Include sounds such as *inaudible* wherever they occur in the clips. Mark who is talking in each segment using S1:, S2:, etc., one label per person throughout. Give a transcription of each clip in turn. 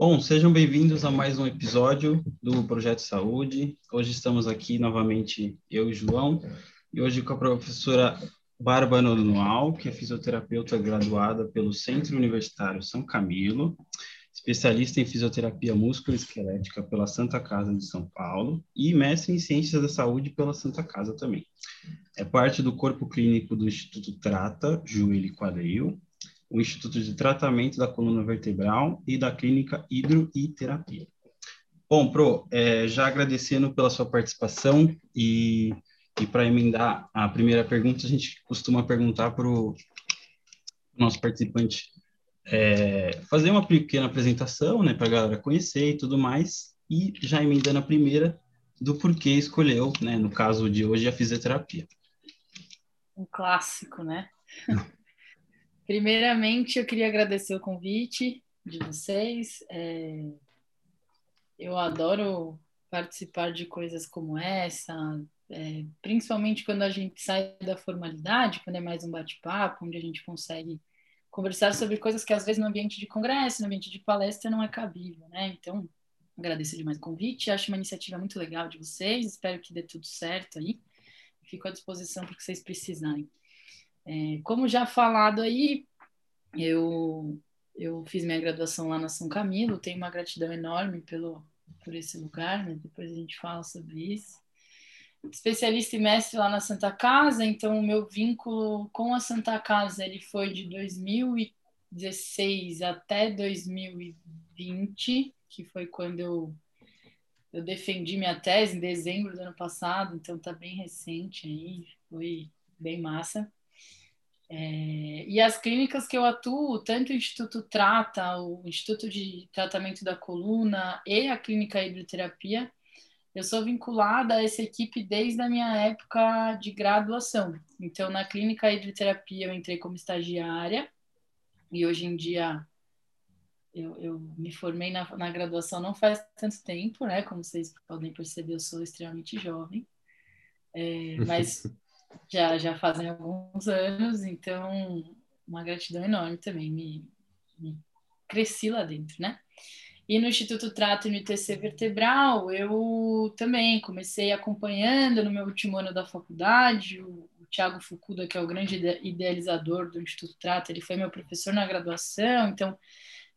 S1: Bom, sejam bem-vindos a mais um episódio do Projeto Saúde. Hoje estamos aqui novamente eu e João, e hoje com a professora Bárbara Nonual, que é fisioterapeuta graduada pelo Centro Universitário São Camilo, especialista em fisioterapia musculoesquelética pela Santa Casa de São Paulo e mestre em ciências da saúde pela Santa Casa também. É parte do corpo clínico do Instituto Trata, Joelho e Quadril, o Instituto de Tratamento da Coluna Vertebral e da Clínica Hidro e Terapia. Bom, Pro, é, já agradecendo pela sua participação e, e para emendar a primeira pergunta, a gente costuma perguntar para o nosso participante é, fazer uma pequena apresentação, né, para a galera conhecer e tudo mais, e já emendando a primeira do porquê escolheu, né, no caso de hoje, a fisioterapia.
S2: Um clássico, né? *laughs* Primeiramente, eu queria agradecer o convite de vocês. É... Eu adoro participar de coisas como essa, é... principalmente quando a gente sai da formalidade, quando é mais um bate-papo, onde a gente consegue conversar sobre coisas que às vezes no ambiente de congresso, no ambiente de palestra não é cabível, né? Então, agradeço demais o convite, acho uma iniciativa muito legal de vocês, espero que dê tudo certo aí. Fico à disposição para que vocês precisarem. É, como já falado aí, eu, eu fiz minha graduação lá na São Camilo, tenho uma gratidão enorme pelo, por esse lugar, né? depois a gente fala sobre isso. Especialista e mestre lá na Santa Casa, então o meu vínculo com a Santa Casa ele foi de 2016 até 2020, que foi quando eu, eu defendi minha tese em dezembro do ano passado, então tá bem recente aí, foi bem massa. É, e as clínicas que eu atuo, tanto o Instituto Trata, o Instituto de Tratamento da Coluna e a Clínica Hidroterapia, eu sou vinculada a essa equipe desde a minha época de graduação. Então, na Clínica Hidroterapia, eu entrei como estagiária e hoje em dia eu, eu me formei na, na graduação não faz tanto tempo, né? Como vocês podem perceber, eu sou extremamente jovem. É, mas *laughs* já, já fazem alguns anos, então uma gratidão enorme também, me, me cresci lá dentro, né? E no Instituto Trato e no ITC Vertebral, eu também comecei acompanhando no meu último ano da faculdade, o, o Tiago Fukuda, que é o grande idealizador do Instituto Trato, ele foi meu professor na graduação, então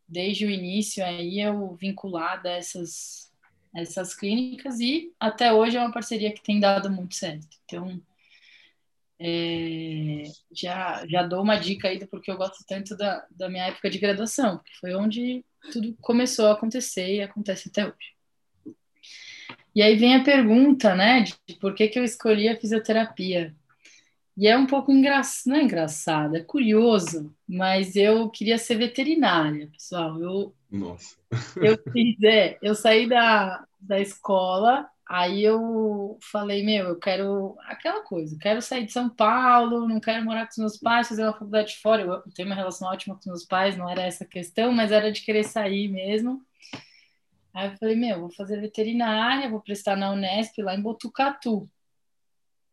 S2: desde o início aí eu vinculada a essas, essas clínicas e até hoje é uma parceria que tem dado muito certo. Então, é, já, já dou uma dica aí do porque eu gosto tanto da, da minha época de graduação, porque foi onde tudo começou a acontecer e acontece até hoje. E aí vem a pergunta, né, de por que, que eu escolhi a fisioterapia. E é um pouco engraçado, não é engraçado, é curioso, mas eu queria ser veterinária, pessoal. Eu,
S3: Nossa.
S2: Eu fiz, é, eu saí da, da escola Aí eu falei, meu, eu quero aquela coisa, quero sair de São Paulo, não quero morar com os meus pais, fazer uma faculdade fora. Eu tenho uma relação ótima com os meus pais, não era essa a questão, mas era de querer sair mesmo. Aí eu falei, meu, vou fazer veterinária, vou prestar na Unesp lá em Botucatu.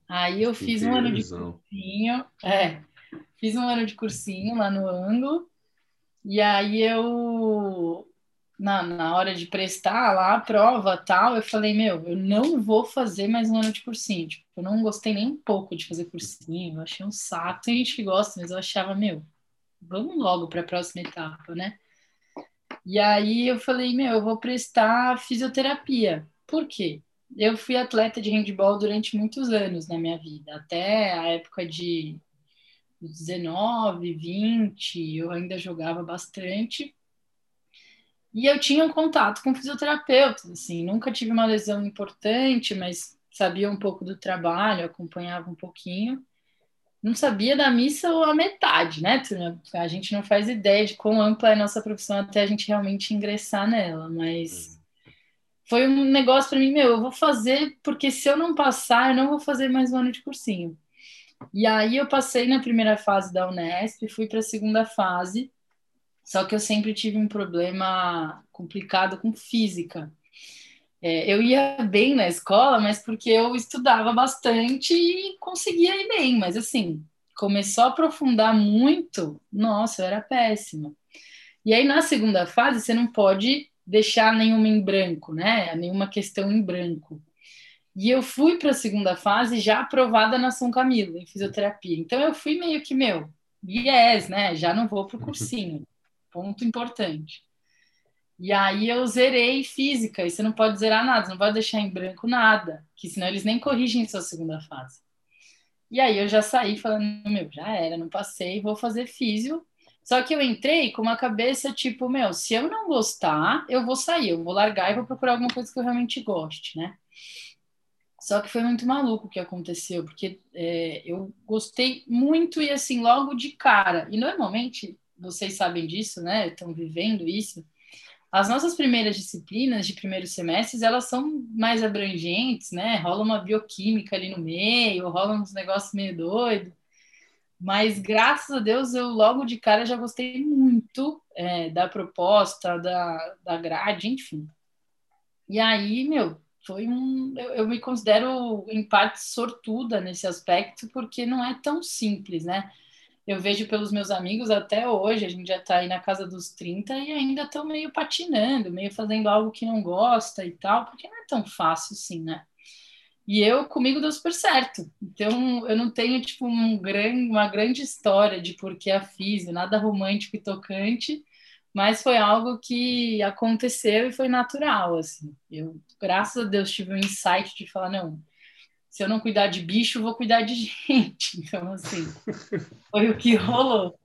S2: Aí eu fiz um ano de cursinho, é, fiz um ano de cursinho lá no Anglo, e aí eu na, na hora de prestar lá a prova tal, eu falei, meu, eu não vou fazer mais um ano de cursinho. Tipo, eu não gostei nem um pouco de fazer cursinho, eu achei um saco. Tem gente que gosta, mas eu achava, meu, vamos logo para a próxima etapa, né? E aí eu falei, meu, eu vou prestar fisioterapia. Por quê? Eu fui atleta de handball durante muitos anos na minha vida, até a época de 19, 20, eu ainda jogava bastante. E eu tinha um contato com fisioterapeutas, assim, nunca tive uma lesão importante, mas sabia um pouco do trabalho, acompanhava um pouquinho. Não sabia da missa ou a metade, né? A gente não faz ideia de quão ampla é a nossa profissão até a gente realmente ingressar nela, mas foi um negócio para mim, meu, eu vou fazer, porque se eu não passar, eu não vou fazer mais um ano de cursinho. E aí eu passei na primeira fase da Unesp, fui para a segunda fase, só que eu sempre tive um problema complicado com física. É, eu ia bem na escola, mas porque eu estudava bastante e conseguia ir bem. Mas assim, começou a aprofundar muito, nossa, eu era péssima. E aí na segunda fase você não pode deixar nenhuma em branco, né? Nenhuma questão em branco. E eu fui para a segunda fase já aprovada na São Camilo, em fisioterapia. Então eu fui meio que, meu, yes, né? Já não vou para o cursinho. Ponto importante. E aí eu zerei física, e você não pode zerar nada, você não pode deixar em branco nada, que senão eles nem corrigem sua segunda fase. E aí eu já saí falando, meu, já era, não passei, vou fazer físio. Só que eu entrei com uma cabeça tipo, meu, se eu não gostar, eu vou sair, eu vou largar e vou procurar alguma coisa que eu realmente goste, né? Só que foi muito maluco o que aconteceu, porque é, eu gostei muito e assim, logo de cara. E normalmente, vocês sabem disso, né? Estão vivendo isso. As nossas primeiras disciplinas de primeiros semestres, elas são mais abrangentes, né? Rola uma bioquímica ali no meio, rola uns negócios meio doido. Mas, graças a Deus, eu logo de cara já gostei muito é, da proposta, da, da grade, enfim. E aí, meu, foi um. Eu, eu, me considero, em parte, sortuda nesse aspecto, porque não é tão simples, né? Eu vejo pelos meus amigos até hoje, a gente já está aí na casa dos 30 e ainda estão meio patinando, meio fazendo algo que não gosta e tal, porque não é tão fácil assim, né? E eu, comigo, deu super certo. Então, eu não tenho, tipo, um uma grande história de por que a fiz, nada romântico e tocante, mas foi algo que aconteceu e foi natural, assim. Eu, graças a Deus, tive um insight de falar, não, se eu não cuidar de bicho, vou cuidar de *laughs* gente. Então, assim, foi o que rolou.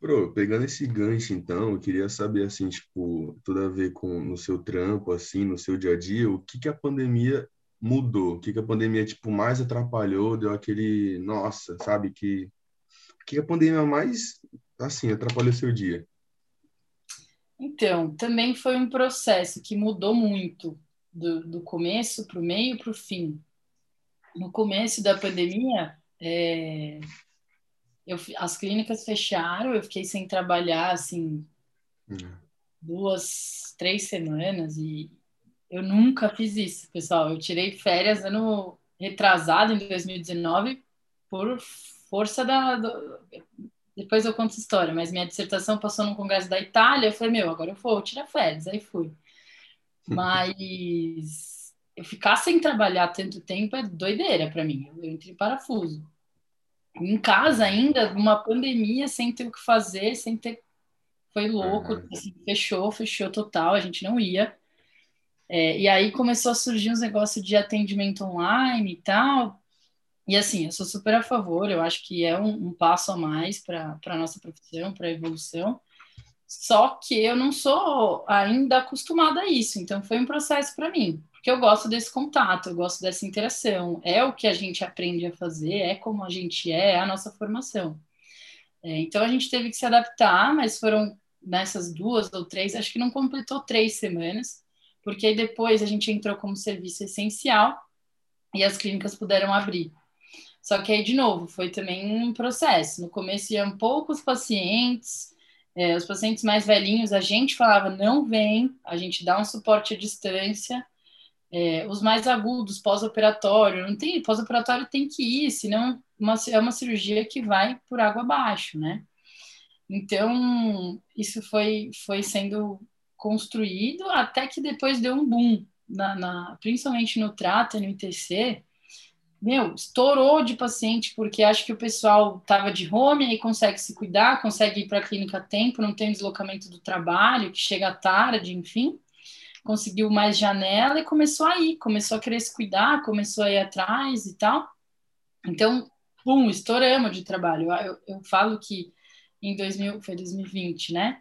S3: Pro, pegando esse gancho, então, eu queria saber, assim, tipo, tudo a ver com no seu trampo, assim, no seu dia a dia, o que que a pandemia mudou? O que que a pandemia, tipo, mais atrapalhou? Deu aquele, nossa, sabe, que que a pandemia mais, assim, atrapalhou seu dia?
S2: Então, também foi um processo que mudou muito do, do começo para o meio para o fim. No começo da pandemia, é, eu, as clínicas fecharam, eu fiquei sem trabalhar, assim, uhum. duas, três semanas e eu nunca fiz isso, pessoal. Eu tirei férias ano retrasado, em 2019, por força da. Do... Depois eu conto essa história, mas minha dissertação passou no Congresso da Itália. Eu falei, meu, agora eu vou tirar férias. Aí fui. Mas eu ficar sem trabalhar tanto tempo é doideira para mim. Eu entrei em parafuso. Em casa ainda, uma pandemia, sem ter o que fazer, sem ter. Foi louco, uhum. assim, fechou, fechou total, a gente não ia. É, e aí começou a surgir uns negócios de atendimento online e tal. E assim, eu sou super a favor, eu acho que é um, um passo a mais para a nossa profissão, para a evolução. Só que eu não sou ainda acostumada a isso, então foi um processo para mim, porque eu gosto desse contato, eu gosto dessa interação, é o que a gente aprende a fazer, é como a gente é, é a nossa formação. É, então a gente teve que se adaptar, mas foram nessas duas ou três, acho que não completou três semanas, porque aí depois a gente entrou como serviço essencial e as clínicas puderam abrir. Só que aí, de novo, foi também um processo. No começo iam poucos pacientes, é, os pacientes mais velhinhos, a gente falava, não vem, a gente dá um suporte à distância. É, os mais agudos, pós-operatório, não tem, pós-operatório tem que ir, senão uma, é uma cirurgia que vai por água abaixo, né? Então, isso foi, foi sendo construído até que depois deu um boom, na, na principalmente no trato, no ITC, meu, estourou de paciente, porque acho que o pessoal estava de home e consegue se cuidar, consegue ir para a clínica a tempo, não tem deslocamento do trabalho, que chega tarde, enfim. Conseguiu mais janela e começou a ir, começou a querer se cuidar, começou a ir atrás e tal. Então, pum, estouramos de trabalho. Eu, eu, eu falo que em 2000, foi 2020, né?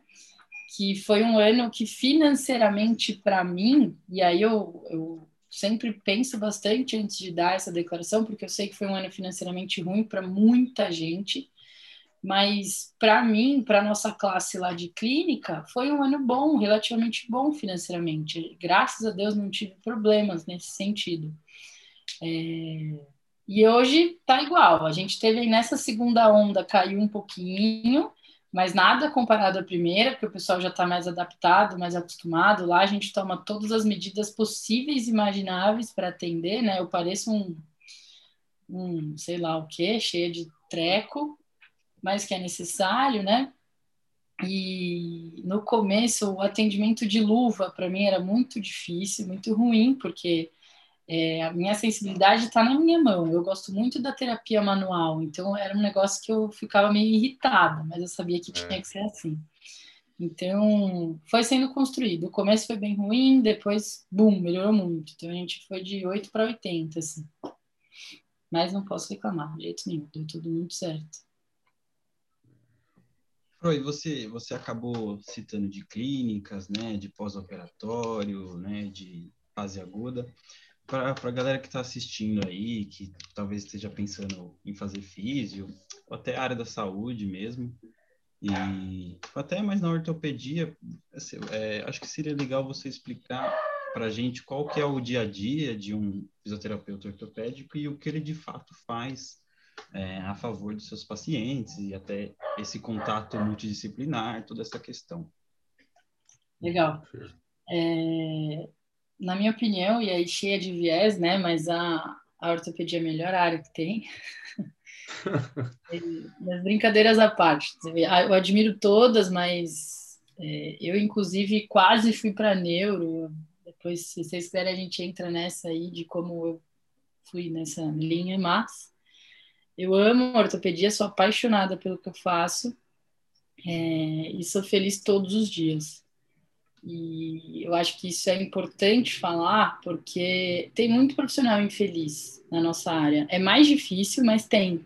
S2: Que foi um ano que financeiramente para mim, e aí eu, eu sempre penso bastante antes de dar essa declaração, porque eu sei que foi um ano financeiramente ruim para muita gente, mas para mim, para nossa classe lá de clínica, foi um ano bom, relativamente bom financeiramente. Graças a Deus não tive problemas nesse sentido. É... E hoje tá igual. A gente teve nessa segunda onda caiu um pouquinho, mas nada comparado à primeira, porque o pessoal já está mais adaptado, mais acostumado. Lá a gente toma todas as medidas possíveis e imagináveis para atender, né? Eu pareço um, um, sei lá o quê, cheia de treco, mas que é necessário, né? E no começo, o atendimento de luva para mim era muito difícil, muito ruim, porque é, a minha sensibilidade está na minha mão. Eu gosto muito da terapia manual, então era um negócio que eu ficava meio irritada, mas eu sabia que tinha que ser assim. Então, foi sendo construído. O começo foi bem ruim, depois, bum, melhorou muito. Então, a gente foi de 8 para 80, assim. Mas não posso reclamar, de jeito nenhum, deu tudo muito certo.
S1: Roy, você, você acabou citando de clínicas, né, de pós-operatório, né, de fase aguda. Para a galera que está assistindo aí, que talvez esteja pensando em fazer físio, ou até área da saúde mesmo, e até mais na ortopedia, assim, é, acho que seria legal você explicar para a gente qual que é o dia a dia de um fisioterapeuta ortopédico e o que ele de fato faz é, a favor dos seus pacientes e até esse contato multidisciplinar, toda essa questão.
S2: Legal. É, na minha opinião, e aí cheia de viés, né, mas a, a ortopedia é a melhor área que tem. *laughs* Mas brincadeiras à parte, eu admiro todas, mas é, eu, inclusive, quase fui para neuro. Depois, se vocês quiserem, a gente entra nessa aí de como eu fui nessa linha, mas eu amo ortopedia, sou apaixonada pelo que eu faço é, e sou feliz todos os dias. E eu acho que isso é importante falar porque tem muito profissional infeliz na nossa área. É mais difícil, mas tem.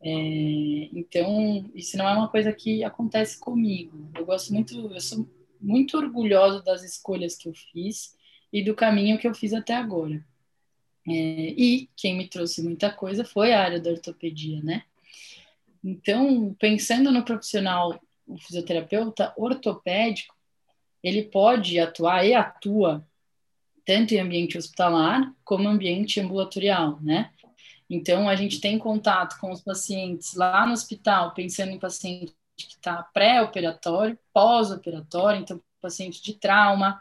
S2: É, então, isso não é uma coisa que acontece comigo. Eu gosto muito, eu sou muito orgulhosa das escolhas que eu fiz e do caminho que eu fiz até agora. É, e quem me trouxe muita coisa foi a área da ortopedia, né? Então, pensando no profissional, o fisioterapeuta ortopédico, ele pode atuar e atua tanto em ambiente hospitalar como ambiente ambulatorial, né? Então, a gente tem contato com os pacientes lá no hospital, pensando em paciente que está pré-operatório, pós-operatório, então, paciente de trauma,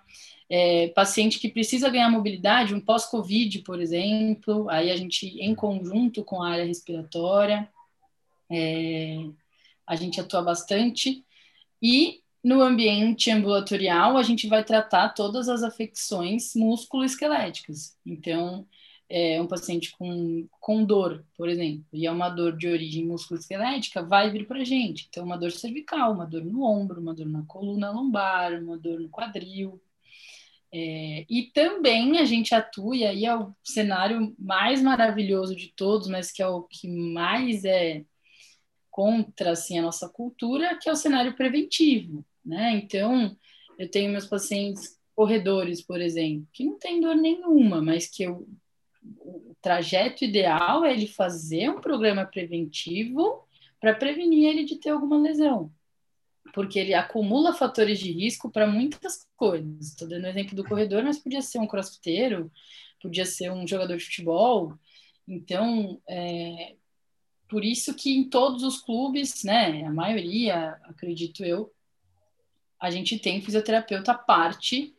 S2: é, paciente que precisa ganhar mobilidade, um pós-Covid, por exemplo, aí a gente, em conjunto com a área respiratória, é, a gente atua bastante. E no ambiente ambulatorial, a gente vai tratar todas as afecções músculo-esqueléticas. Então, é, um paciente com, com dor, por exemplo, e é uma dor de origem musculoesquelética, vai vir para a gente. Então, uma dor cervical, uma dor no ombro, uma dor na coluna lombar, uma dor no quadril. É, e também a gente atua, e aí é o cenário mais maravilhoso de todos, mas que é o que mais é contra assim, a nossa cultura, que é o cenário preventivo. Né? Então, eu tenho meus pacientes corredores, por exemplo, que não tem dor nenhuma, mas que eu o trajeto ideal é ele fazer um programa preventivo para prevenir ele de ter alguma lesão, porque ele acumula fatores de risco para muitas coisas. Estou dando o exemplo do corredor, mas podia ser um crossfiteiro, podia ser um jogador de futebol. Então, é, por isso que em todos os clubes, né, a maioria, acredito eu, a gente tem fisioterapeuta parte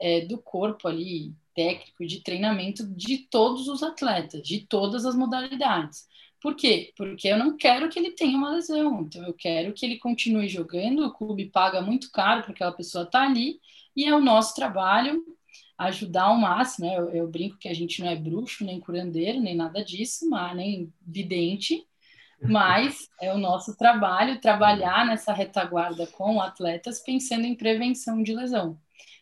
S2: é, do corpo ali, técnico de treinamento de todos os atletas, de todas as modalidades. Por quê? Porque eu não quero que ele tenha uma lesão, então eu quero que ele continue jogando, o clube paga muito caro para aquela pessoa estar tá ali, e é o nosso trabalho ajudar ao máximo, né? eu, eu, brinco que a gente não é bruxo, nem curandeiro, nem nada disso, mas nem vidente, mas é o nosso trabalho trabalhar nessa retaguarda com atletas pensando em prevenção de lesão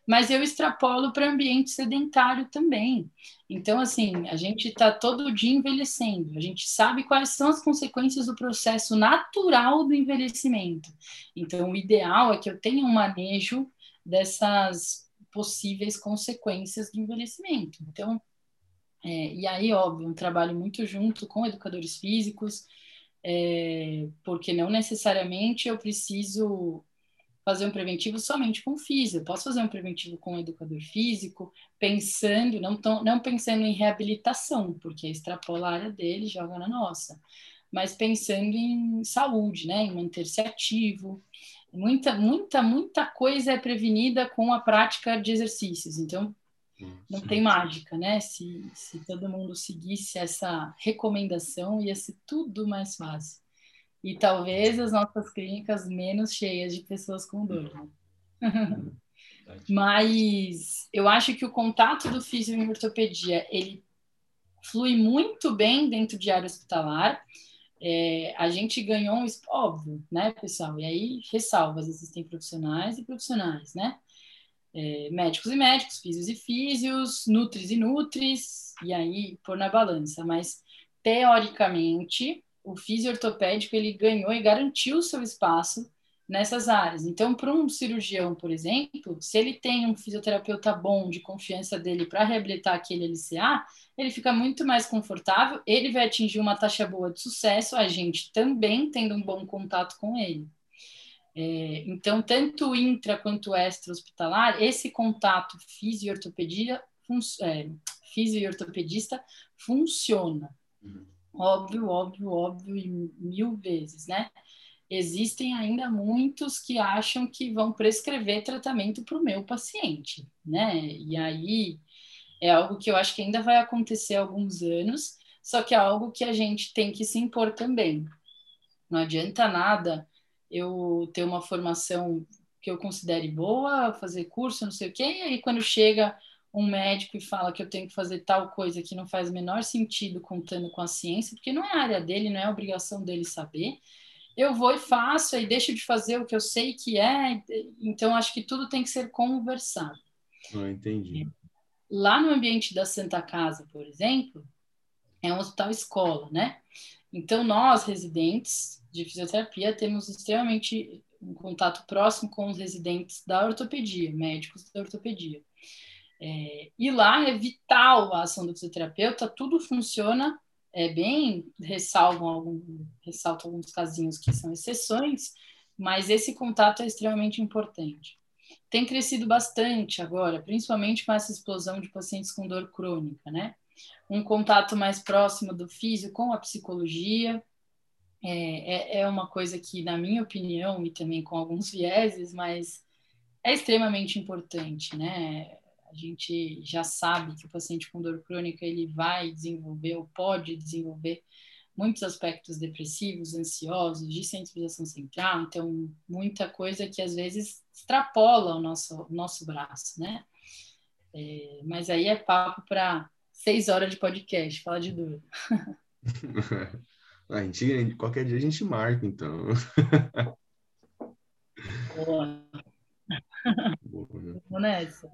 S2: mas eu extrapolo para ambiente sedentário também. Então, assim, a gente está todo dia envelhecendo, a gente sabe quais são as consequências do processo natural do envelhecimento. Então, o ideal é que eu tenha um manejo dessas possíveis consequências do envelhecimento. Então, é, e aí, óbvio, um trabalho muito junto com educadores físicos, é, porque não necessariamente eu preciso fazer um preventivo somente com físico, posso fazer um preventivo com um educador físico, pensando, não, tão, não pensando em reabilitação, porque extrapola a área dele joga na nossa, mas pensando em saúde, né, em manter-se ativo. Muita, muita, muita coisa é prevenida com a prática de exercícios, então não sim, tem mágica, né? Se, se todo mundo seguisse essa recomendação, ia ser tudo mais fácil. e talvez as nossas clínicas menos cheias de pessoas com dor. Né? *laughs* Mas eu acho que o contato do físico em ortopedia, ele flui muito bem dentro de área hospitalar. É, a gente ganhou um óbvio, né, pessoal? E aí ressalvas, existem profissionais e profissionais, né? É, médicos e médicos, físios e físios, nutris e nutris, e aí pôr na balança. Mas teoricamente, o físio ortopédico ele ganhou e garantiu seu espaço nessas áreas. Então, para um cirurgião, por exemplo, se ele tem um fisioterapeuta bom, de confiança dele para reabilitar aquele LCA, ele fica muito mais confortável, ele vai atingir uma taxa boa de sucesso, a gente também tendo um bom contato com ele. É, então, tanto intra quanto extra hospitalar, esse contato fisio-ortopedia, é, fisio-ortopedista funciona. Uhum. Óbvio, óbvio, óbvio, e mil vezes, né? existem ainda muitos que acham que vão prescrever tratamento para o meu paciente, né? E aí é algo que eu acho que ainda vai acontecer há alguns anos, só que é algo que a gente tem que se impor também. Não adianta nada eu ter uma formação que eu considere boa, fazer curso, não sei o quê, e aí quando chega um médico e fala que eu tenho que fazer tal coisa que não faz o menor sentido contando com a ciência, porque não é a área dele, não é obrigação dele saber, eu vou e faço, e deixo de fazer o que eu sei que é. Então, acho que tudo tem que ser conversado.
S3: Ah, entendi.
S2: Lá no ambiente da Santa Casa, por exemplo, é um hospital escola, né? Então, nós, residentes de fisioterapia, temos extremamente um contato próximo com os residentes da ortopedia, médicos da ortopedia. É, e lá é vital a ação do fisioterapeuta, tudo funciona é bem ressalvam algum, ressaltam alguns casinhos que são exceções, mas esse contato é extremamente importante. Tem crescido bastante agora, principalmente com essa explosão de pacientes com dor crônica, né? Um contato mais próximo do físico com a psicologia é, é, é uma coisa que, na minha opinião, e também com alguns vieses, mas é extremamente importante, né? a gente já sabe que o paciente com dor crônica ele vai desenvolver ou pode desenvolver muitos aspectos depressivos, ansiosos, de sensibilização central, então muita coisa que às vezes extrapola o nosso, nosso braço, né? É, mas aí é papo para seis horas de podcast, falar de dor. *laughs*
S3: a gente, qualquer dia a gente marca, então.
S2: Boa. Boa né? Vamos nessa.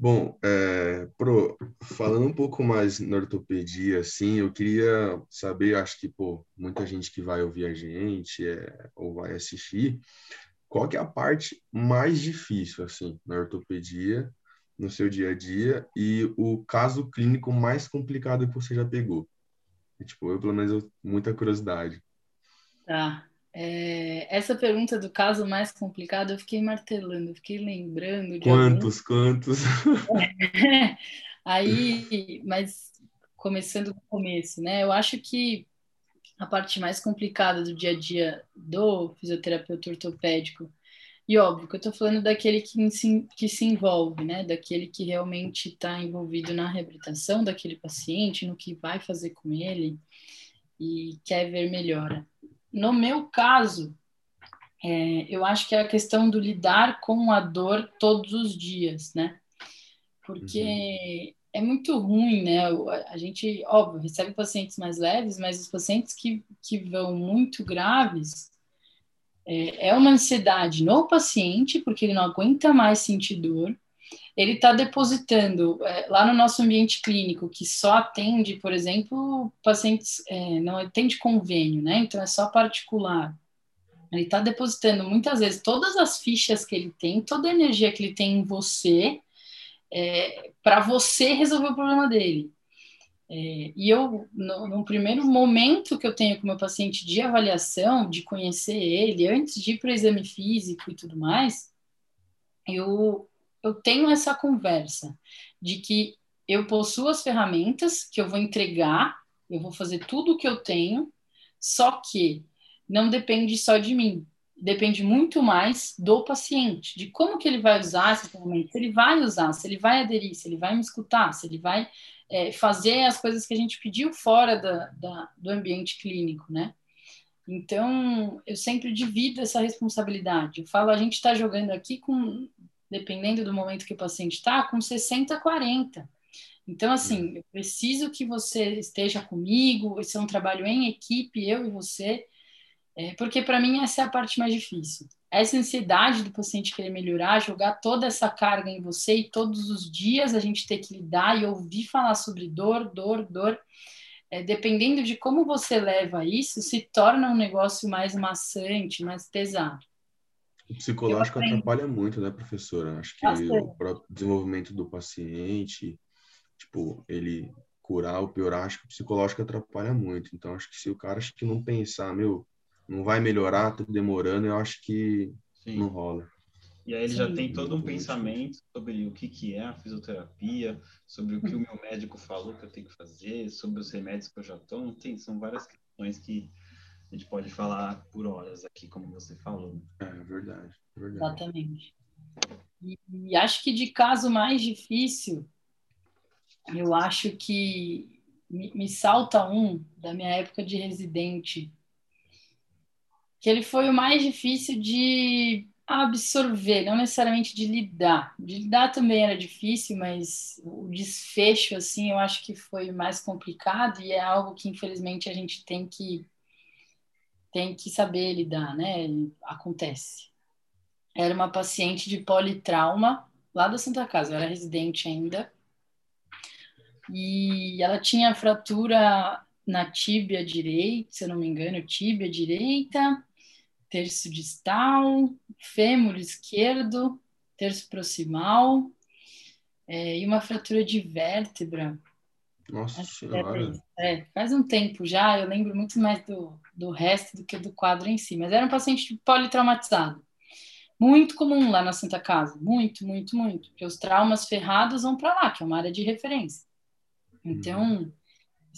S3: Bom, é, pro, falando um pouco mais na ortopedia, assim, eu queria saber, acho que, pô, muita gente que vai ouvir a gente é, ou vai assistir, qual que é a parte mais difícil, assim, na ortopedia, no seu dia a dia, e o caso clínico mais complicado que você já pegou? E, tipo, eu, pelo menos, eu, muita curiosidade.
S2: Tá. É, essa pergunta do caso mais complicado, eu fiquei martelando, fiquei lembrando.
S3: De quantos, quantos? *laughs*
S2: Aí, mas começando do começo, né? Eu acho que a parte mais complicada do dia a dia do fisioterapeuta ortopédico, e óbvio que eu estou falando daquele que se, que se envolve, né? Daquele que realmente está envolvido na reabilitação daquele paciente, no que vai fazer com ele e quer ver melhora. No meu caso, é, eu acho que é a questão do lidar com a dor todos os dias, né? Porque uhum. é muito ruim, né? A gente, óbvio, recebe pacientes mais leves, mas os pacientes que, que vão muito graves, é, é uma ansiedade no paciente, porque ele não aguenta mais sentir dor, ele está depositando é, lá no nosso ambiente clínico, que só atende, por exemplo, pacientes, é, não atende convênio, né? Então é só particular. Ele está depositando muitas vezes todas as fichas que ele tem, toda a energia que ele tem em você, é, para você resolver o problema dele. É, e eu, no, no, primeiro momento que eu tenho com meu paciente de avaliação, de conhecer ele, antes de ir para o exame físico e tudo mais, eu eu tenho essa conversa de que eu possuo as ferramentas que eu vou entregar, eu vou fazer tudo o que eu tenho, só que não depende só de mim, depende muito mais do paciente, de como que ele vai usar essas ferramentas, se ele vai usar, se ele vai aderir, se ele vai me escutar, se ele vai é, fazer as coisas que a gente pediu fora da, da, do ambiente clínico, né? Então, eu sempre divido essa responsabilidade. Eu falo, a gente está jogando aqui com, dependendo do momento que o paciente está, com 60, 40. Então, assim, eu preciso que você esteja comigo, esse é um trabalho em equipe, eu e você, é, porque para mim essa é a parte mais difícil. Essa ansiedade do paciente querer melhorar, jogar toda essa carga em você e todos os dias a gente ter que lidar e ouvir falar sobre dor, dor, dor. É, dependendo de como você leva isso, se torna um negócio mais maçante, mais pesado.
S3: O psicológico atrapalha muito, né, professora? Acho que Bastante. o próprio desenvolvimento do paciente, tipo, ele curar ou piorar, acho que o psicológico atrapalha muito. Então, acho que se o cara acho que não pensar, meu, não vai melhorar, tá demorando, eu acho que Sim. não rola.
S1: E aí ele Sim. já tem todo um pensamento sobre o que, que é a fisioterapia, sobre o que o meu *laughs* médico falou que eu tenho que fazer, sobre os remédios que eu já tomo. Tem, são várias questões que a gente pode falar por horas aqui, como você falou.
S3: É, é verdade, é verdade.
S2: Exatamente. E, e acho que de caso mais difícil, eu acho que me, me, salta um da minha época de residente, que ele foi o mais difícil de absorver, não necessariamente de lidar. De lidar também era difícil, mas o desfecho, assim, eu acho que foi mais complicado e é algo que, infelizmente, a gente tem que tem que saber lidar, né? Acontece. Era uma paciente de politrauma lá da Santa Casa, eu era residente ainda, e ela tinha fratura na tíbia direita, se eu não me engano, tíbia direita, terço distal, fêmur esquerdo, terço proximal, é, e uma fratura de vértebra.
S3: Nossa Senhora.
S2: É, faz um tempo já, eu lembro muito mais do, do resto do que do quadro em si, mas era um paciente politraumatizado. Muito comum lá na Santa Casa, muito, muito, muito, porque os traumas ferrados vão para lá, que é uma área de referência. Então, uhum.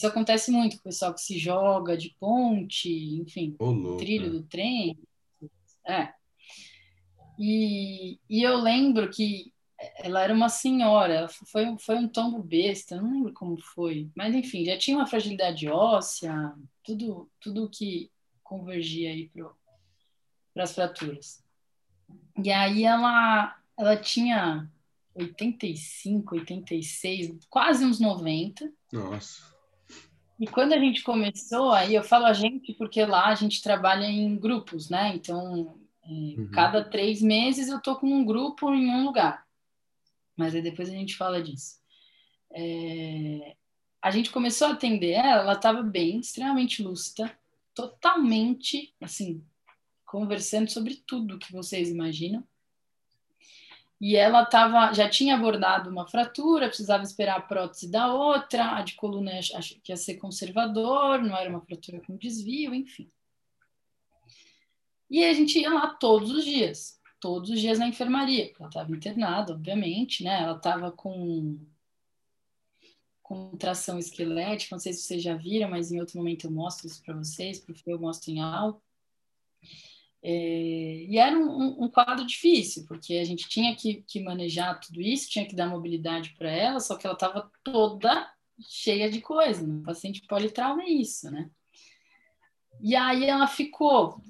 S2: Isso acontece muito com o pessoal que se joga de ponte, enfim,
S3: oh,
S2: trilho é. do trem. É. E, e eu lembro que ela era uma senhora, foi, foi um tombo besta, não lembro como foi, mas enfim, já tinha uma fragilidade óssea, tudo, tudo que convergia aí para as fraturas. E aí ela, ela tinha 85, 86, quase uns 90.
S3: Nossa.
S2: E quando a gente começou, aí eu falo a gente porque lá a gente trabalha em grupos, né? Então, é, uhum. cada três meses eu tô com um grupo em um lugar. Mas aí depois a gente fala disso. É... A gente começou a atender ela, ela estava bem, extremamente lúcida, totalmente, assim, conversando sobre tudo que vocês imaginam e ela tava, já tinha abordado uma fratura, precisava esperar a prótese da outra, a de coluna acho que ia ser conservador, não era uma fratura com desvio, enfim. E a gente ia lá todos os dias, todos os dias na enfermaria, porque ela estava internada, obviamente, né? Ela estava com contração esquelética, não sei se vocês já viram, mas em outro momento eu mostro isso para vocês, porque eu mostro em aula. É, e era um, um, quadro difícil, porque a gente tinha que, que manejar tudo isso, tinha que dar mobilidade para ela, só que ela estava toda cheia de coisa. Um paciente politrauma é isso, né? E aí ela ficou,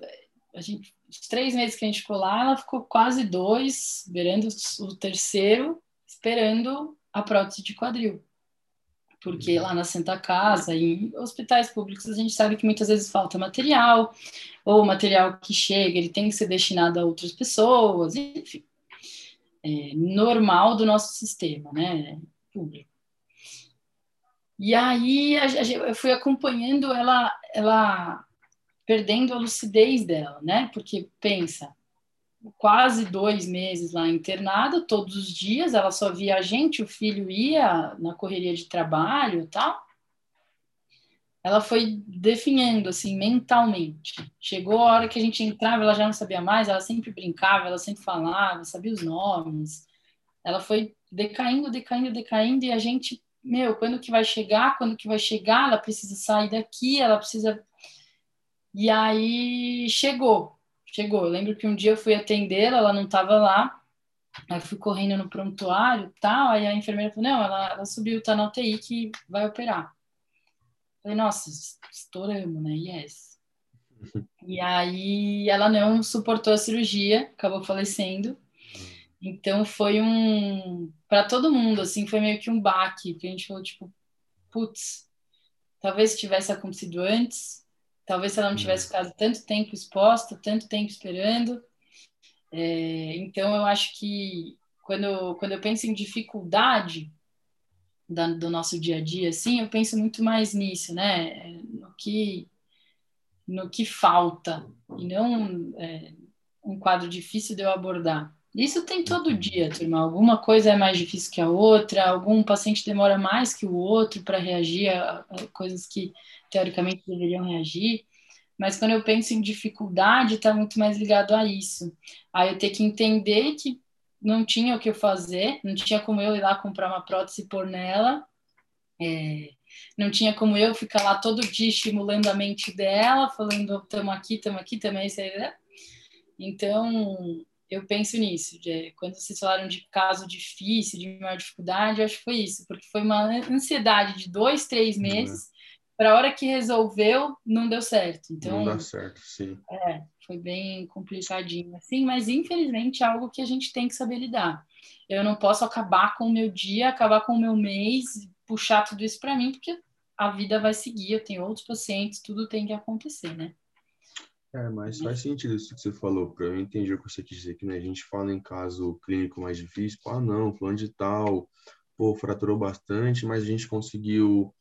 S2: a gente, os três meses que a gente ficou lá, ela ficou quase dois, beirando o terceiro, esperando a prótese de quadril porque lá na Santa Casa, em hospitais públicos, a gente sabe que muitas vezes falta material, ou o material que chega, ele tem que ser destinado a outras pessoas, enfim. É normal do nosso sistema, né, público. E aí eu fui acompanhando ela, ela perdendo a lucidez dela, né? Porque pensa, quase dois meses lá internada, todos os dias, ela só via a gente, o filho ia na correria de trabalho e tal. Ela foi definhando, assim, mentalmente. Chegou a hora que a gente entrava, ela já não sabia mais, ela sempre brincava, ela sempre falava, sabia os nomes. Ela foi decaindo, decaindo, decaindo, e a gente, meu, quando que vai chegar? Quando que vai chegar? Ela precisa sair daqui, ela precisa... E aí chegou, chegou. Eu lembro que um dia eu fui atendê-la, ela não estava lá. Aí fui correndo no prontuário tal. Aí a enfermeira falou: não, ela, ela subiu, tá na UTI que vai operar. Falei, nossa, estouramos, né? Yes. *laughs* E aí ela não suportou a cirurgia, acabou falecendo. Então foi um para todo mundo assim, foi meio que um baque, que a gente falou tipo, putz, talvez tivesse acontecido antes, talvez ela não tivesse ficado tanto tempo exposta, tanto tempo esperando. É, então eu acho que quando quando eu penso em dificuldade da, do nosso dia a dia, assim, eu penso muito mais nisso, né? No que no que falta e não é, um quadro difícil de eu abordar. Isso tem todo dia, turma. Alguma coisa é mais difícil que a outra, algum paciente demora mais que o outro para reagir a, a, coisas que teoricamente deveriam reagir. Mas quando eu penso em dificuldade, está muito mais ligado a isso. Aí eu ter que entender que não tinha o que eu fazer, não tinha como eu ir lá comprar uma prótese e pôr nela. É, não tinha como eu ficar lá todo dia estimulando a mente dela, falando, estamos aqui, estamos aqui, também isso aí? Então, eu penso nisso. De, quando vocês falaram de caso difícil, de maior dificuldade, eu acho que foi isso, porque foi uma ansiedade de dois, três uhum. meses, uhum. para a hora que resolveu, não deu certo. Então,
S3: não dá certo, sim.
S2: É, foi bem complicadinho, assim, mas infelizmente é algo que a gente tem que saber lidar. Eu não posso acabar com o meu dia, acabar com o meu mês, puxar tudo isso para mim, porque a vida vai seguir, eu tenho outros pacientes, tudo tem que acontecer, né?
S3: É, mas faz sentido isso que você falou, para eu entender o que você quis dizer, que né, a gente fala em caso clínico mais difícil, ah, não, fulano de tal, pô, fraturou bastante, mas a gente conseguiu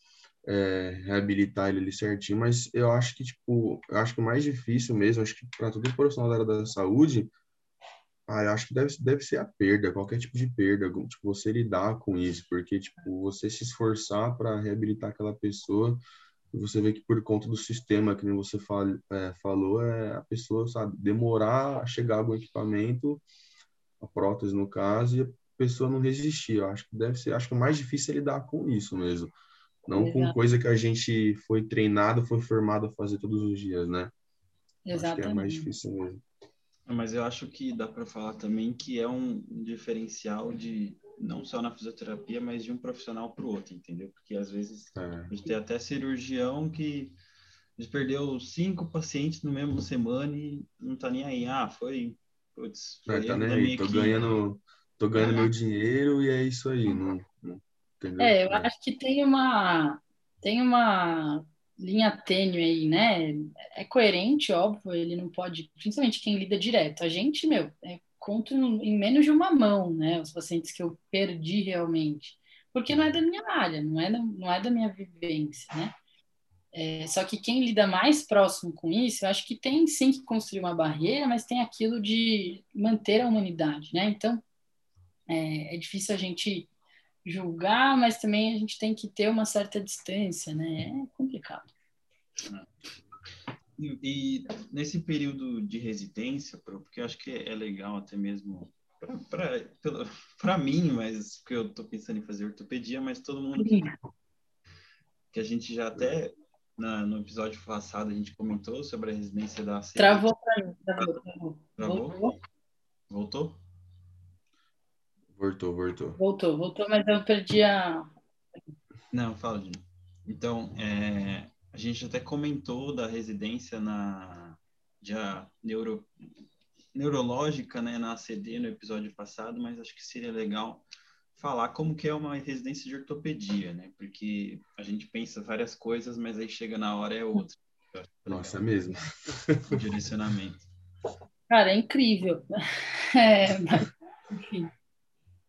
S3: é, reabilitar ele ali certinho, mas eu acho que, tipo, eu acho que o mais difícil mesmo, acho que para todo profissional da área da saúde, ah, eu acho que deve, deve ser a perda, qualquer tipo de perda, tipo, você lidar com isso, porque, tipo, você se esforçar para reabilitar aquela pessoa, você vê que por conta do sistema, que nem você fal, é, falou, é a pessoa, sabe, demorar a chegar algum equipamento, a prótese no caso, e a pessoa não resistir. Eu acho que deve ser, acho que o mais difícil é lidar com isso mesmo. Não Exato. com coisa que a gente foi treinado, foi formado a fazer todos os dias, né?
S2: Exatamente.
S3: Acho que é mais difícil mesmo.
S1: Mas eu acho que dá para falar também que é um diferencial de não só na fisioterapia, mas de um profissional para o outro, entendeu? Porque às vezes é. a gente tem até cirurgião que perdeu cinco pacientes no mesmo semana e não tá nem aí. Ah, foi. Putz,
S3: foi tá nem aí, tô ganhando, tô ganhando é. meu dinheiro e é isso aí. Não, não,
S2: é, eu acho que tem uma. Tem uma linha tênue aí, né? É coerente, óbvio, ele não pode, principalmente quem lida direto. A gente, meu, é, conto em menos de uma mão, né? Os pacientes que eu perdi realmente, porque não é da minha área, não é da, não é da minha vivência, né? É, só que quem lida mais próximo com isso, eu acho que tem sim que construir uma barreira, mas tem aquilo de manter a humanidade, né? Então, é, é difícil a gente julgar, mas também a gente tem que ter uma certa distância, né? É complicado.
S1: E, e nesse período de residência, porque eu acho que é legal até mesmo para mim, mas porque eu estou pensando em fazer ortopedia, mas todo mundo que, que a gente já até na, no episódio passado a gente comentou sobre a residência da.
S2: Travou para mim, travou, travou.
S1: Travou? Voltou?
S3: Voltou, voltou.
S2: Voltou, voltou, mas eu perdi a.
S1: Não, fala, Jim. Então, é, a gente até comentou da residência na já neuro, neurológica, né, na ACD no episódio passado, mas acho que seria legal falar como que é uma residência de ortopedia, né? Porque a gente pensa várias coisas, mas aí chega na hora é outra.
S3: Nossa, é mesmo.
S1: O direcionamento.
S2: Cara, é incrível. *laughs* É, mas, enfim.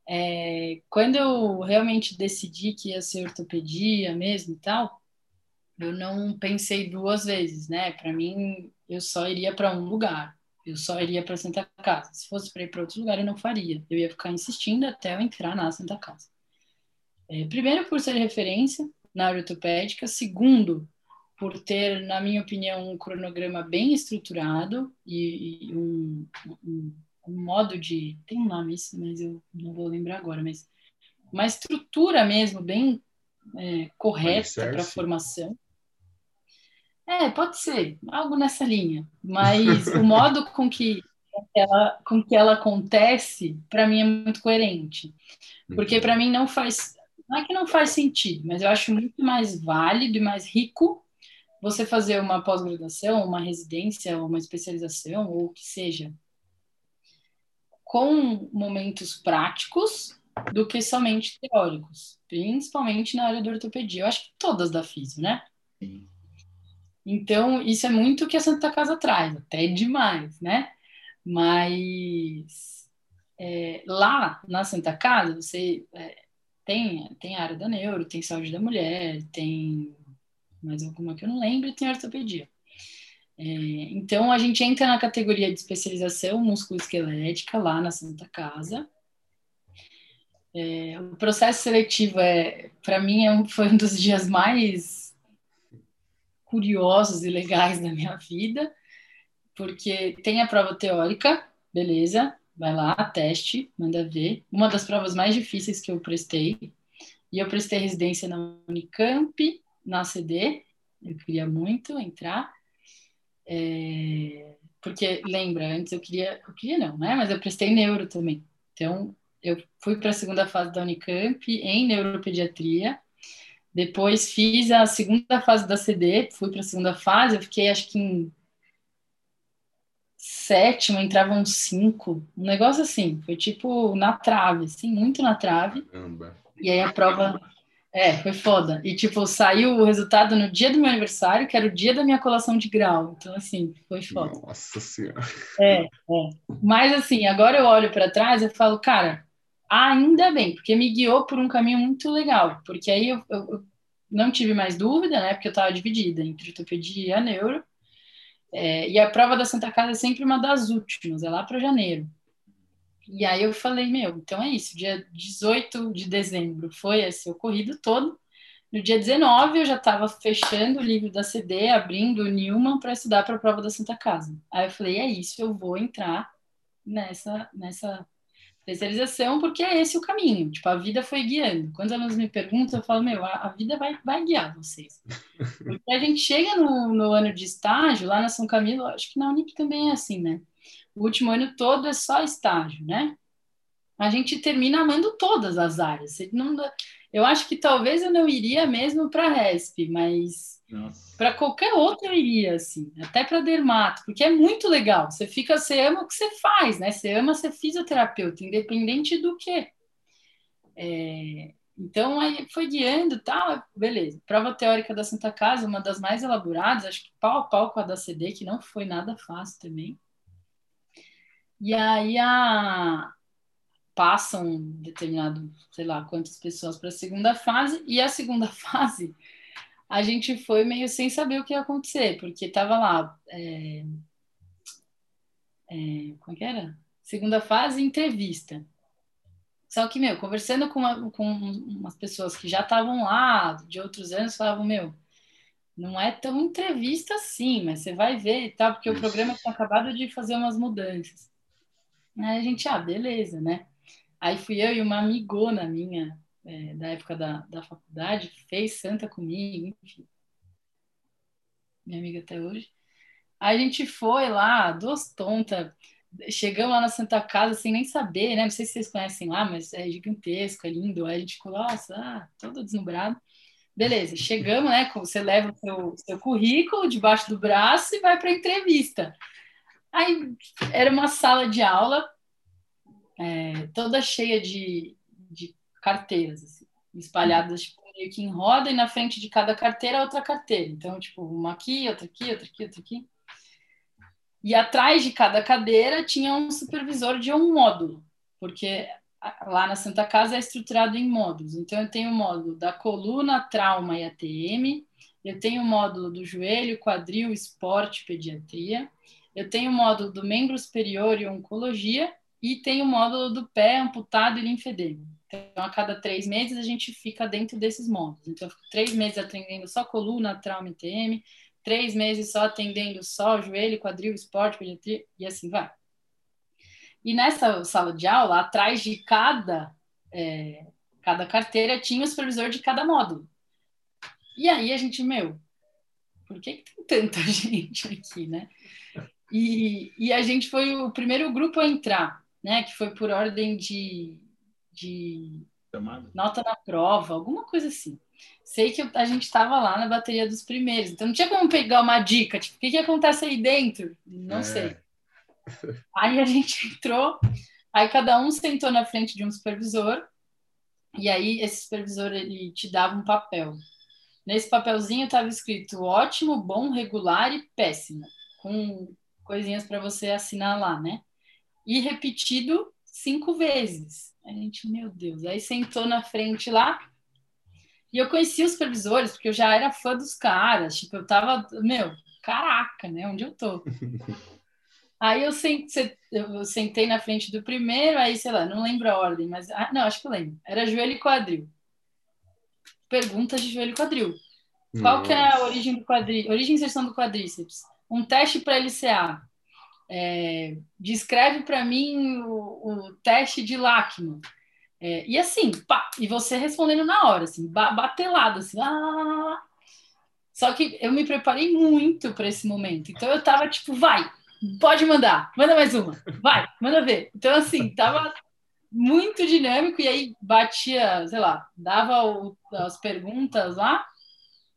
S2: É, quando eu realmente decidi que ia ser ortopedia mesmo e tal, eu não pensei duas vezes, né? Para mim, eu só iria para um lugar, eu só iria para Santa Casa. Se fosse para ir para outro lugar, eu não faria. Eu ia ficar insistindo até eu entrar na Santa Casa. É, primeiro, por ser referência na área ortopédica. Segundo, por ter, na minha opinião, um cronograma bem estruturado e, e um, um um modo de. Tem um nome isso, mas eu não vou lembrar agora, mas uma estrutura mesmo bem é, correta para a formação. É, pode ser, algo nessa linha. Mas o modo *laughs* com que ela, com que ela acontece, para mim é muito coerente. Porque para mim não faz. Não é que não faz sentido, mas eu acho muito mais válido e mais rico você fazer uma pós-graduação, uma residência, uma especialização, ou o que seja, com momentos práticos do que somente teóricos, principalmente na área da ortopedia. Eu acho que todas da FISO, né? Sim. Então, isso é muito o que a Santa Casa traz, até demais, né? Mas é, lá na Santa Casa, você é, tem, tem a área da neuro, tem saúde da mulher, tem mais alguma que eu não lembro, e tem ortopedia. É, então, a gente entra na categoria de especialização músculo-esquelética lá na Santa Casa. É, o processo seletivo, é, para mim, é um, foi um dos dias mais curiosos e legais da minha vida, porque tem a prova teórica, beleza, vai lá, teste, manda ver. Uma das provas mais difíceis que eu prestei, e eu prestei residência na Unicamp, na CD, eu queria muito entrar, é, porque lembra, antes eu queria, eu queria não, né? Mas eu prestei neuro também. Então, eu fui para a segunda fase da Unicamp em neuropediatria. Depois fiz a segunda fase da CD, fui para a segunda fase, eu fiquei acho que em sétimo, entravam cinco, um negócio assim, foi tipo na trave, assim, muito na trave. Caramba. E aí a prova é, foi foda. E, tipo, saiu o resultado no dia do meu aniversário, que era o dia da minha colação de grau. Então, assim, foi foda.
S3: Nossa Senhora.
S2: É, é. Mas, assim, agora eu olho para trás e falo, cara, ainda bem, porque me guiou por um caminho muito legal. Porque aí eu, eu, não tive mais dúvida, né? Porque eu estava dividida entre ortopedia e neuro. É, e a prova da Santa Casa é sempre uma das últimas, é lá para janeiro. E aí eu falei, meu, então é isso, dia 18 de dezembro foi esse ocorrido todo. No dia 19 eu já estava fechando o livro da CD, abrindo o Newman para estudar para a prova da Santa Casa. Aí eu falei, é isso, eu vou entrar nessa nessa especialização porque é esse o caminho. Tipo, a vida foi guiando. Quando elas me perguntam, eu falo, meu, a, a vida vai, vai guiar vocês. *laughs* Porque a gente chega no, no ano de estágio, lá na São Camilo, acho que na Unip também é assim, né? o último ano todo é só estágio, né? A gente termina amando todas as áreas. Não, eu acho que talvez eu não iria mesmo para a RESP, mas para qualquer outra eu iria, assim, até para dermato, porque é muito legal. Você fica, você ama o que você faz, né? Você ama ser fisioterapeuta, independente do que. É, então aí foi guiando tal, beleza. Prova teórica da Santa Casa, uma das mais elaboradas, acho que pau a pau com a da CD, que não foi nada fácil também. E aí a, passam determinado, sei lá, quantas pessoas para a segunda fase, e a segunda *laughs* fase a gente foi meio sem saber o que ia acontecer, porque estava lá. É, é, como é que era? Segunda fase, entrevista. Só que, meu, conversando com, uma, com umas pessoas que já estavam lá de outros anos, falavam, meu, não é tão entrevista assim, mas você vai ver e tal, porque o programa tinha acabado de fazer umas mudanças. Aí a gente, ah, beleza, né? Aí fui eu e uma amigona minha, é, da época da, da faculdade, fez santa comigo, enfim. Minha amiga até hoje. A gente foi lá, duas tontas, chegamos lá na Santa Casa sem nem saber, né? Não sei se vocês conhecem lá, mas é gigantesco, é lindo. Aí a gente ficou, nossa, ah, todo deslumbrado. Beleza, chegamos, né? Você leva o seu, seu currículo debaixo do braço e vai para a entrevista. Aí era uma sala de aula é, toda cheia de, de carteiras, assim, espalhadas tipo, meio que em roda, e na frente de cada carteira outra carteira. Então, tipo, uma aqui, outra aqui, outra aqui, outra aqui. E atrás de cada cadeira tinha um supervisor de um módulo, porque lá na Santa Casa é estruturado em módulos. Então, eu tenho o módulo da coluna, trauma e ATM, eu tenho o módulo do joelho, quadril, esporte, pediatria, eu tenho o módulo do membro superior e oncologia e tenho o módulo do pé amputado e linfedema. Então, a cada três meses a gente fica dentro desses módulos. Então, eu fico três meses atendendo só coluna, trauma e TM, três meses só atendendo só joelho, quadril, esporte, pediatria, e assim vai. E nessa sala de aula, atrás de cada, é, cada carteira, tinha o supervisor de cada módulo. E aí a gente, meu, por que, que tem tanta *laughs* gente aqui, né? E, e a gente foi o primeiro grupo a entrar, né? Que foi por ordem de, de nota na prova, alguma coisa assim. Sei que a gente estava lá na bateria dos primeiros, então não tinha como pegar uma dica, tipo, o que, que acontece aí dentro? Não é. sei. Aí a gente *laughs* entrou, aí cada um sentou na frente de um supervisor, e aí esse supervisor ele te dava um papel. Nesse papelzinho estava escrito ótimo, bom, regular e péssimo, com coisinhas para você assinar lá, né? E repetido cinco vezes. A gente, meu Deus, aí sentou na frente lá. E eu conhecia os supervisores, porque eu já era fã dos caras. Tipo, eu tava, meu, caraca, né? Onde eu tô? *laughs* Aí eu sentei, eu sentei na frente do primeiro, aí, sei lá, não lembro a ordem, mas. Ah, não, acho que eu lembro. Era joelho e quadril. Perguntas de joelho e quadril. Qual Nossa. que é a origem do quadril? Origem e inserção do quadríceps? Um teste para LCA. É, descreve para mim o, o, teste de Lachman. É, e assim, pá, e você respondendo na hora, assim, batelado, assim. Ah, só que eu me preparei muito para esse momento. Então eu tava tipo, vai, pode mandar, manda mais uma, vai, manda ver. Então, assim, tava muito dinâmico e aí batia, sei lá, dava o, as perguntas lá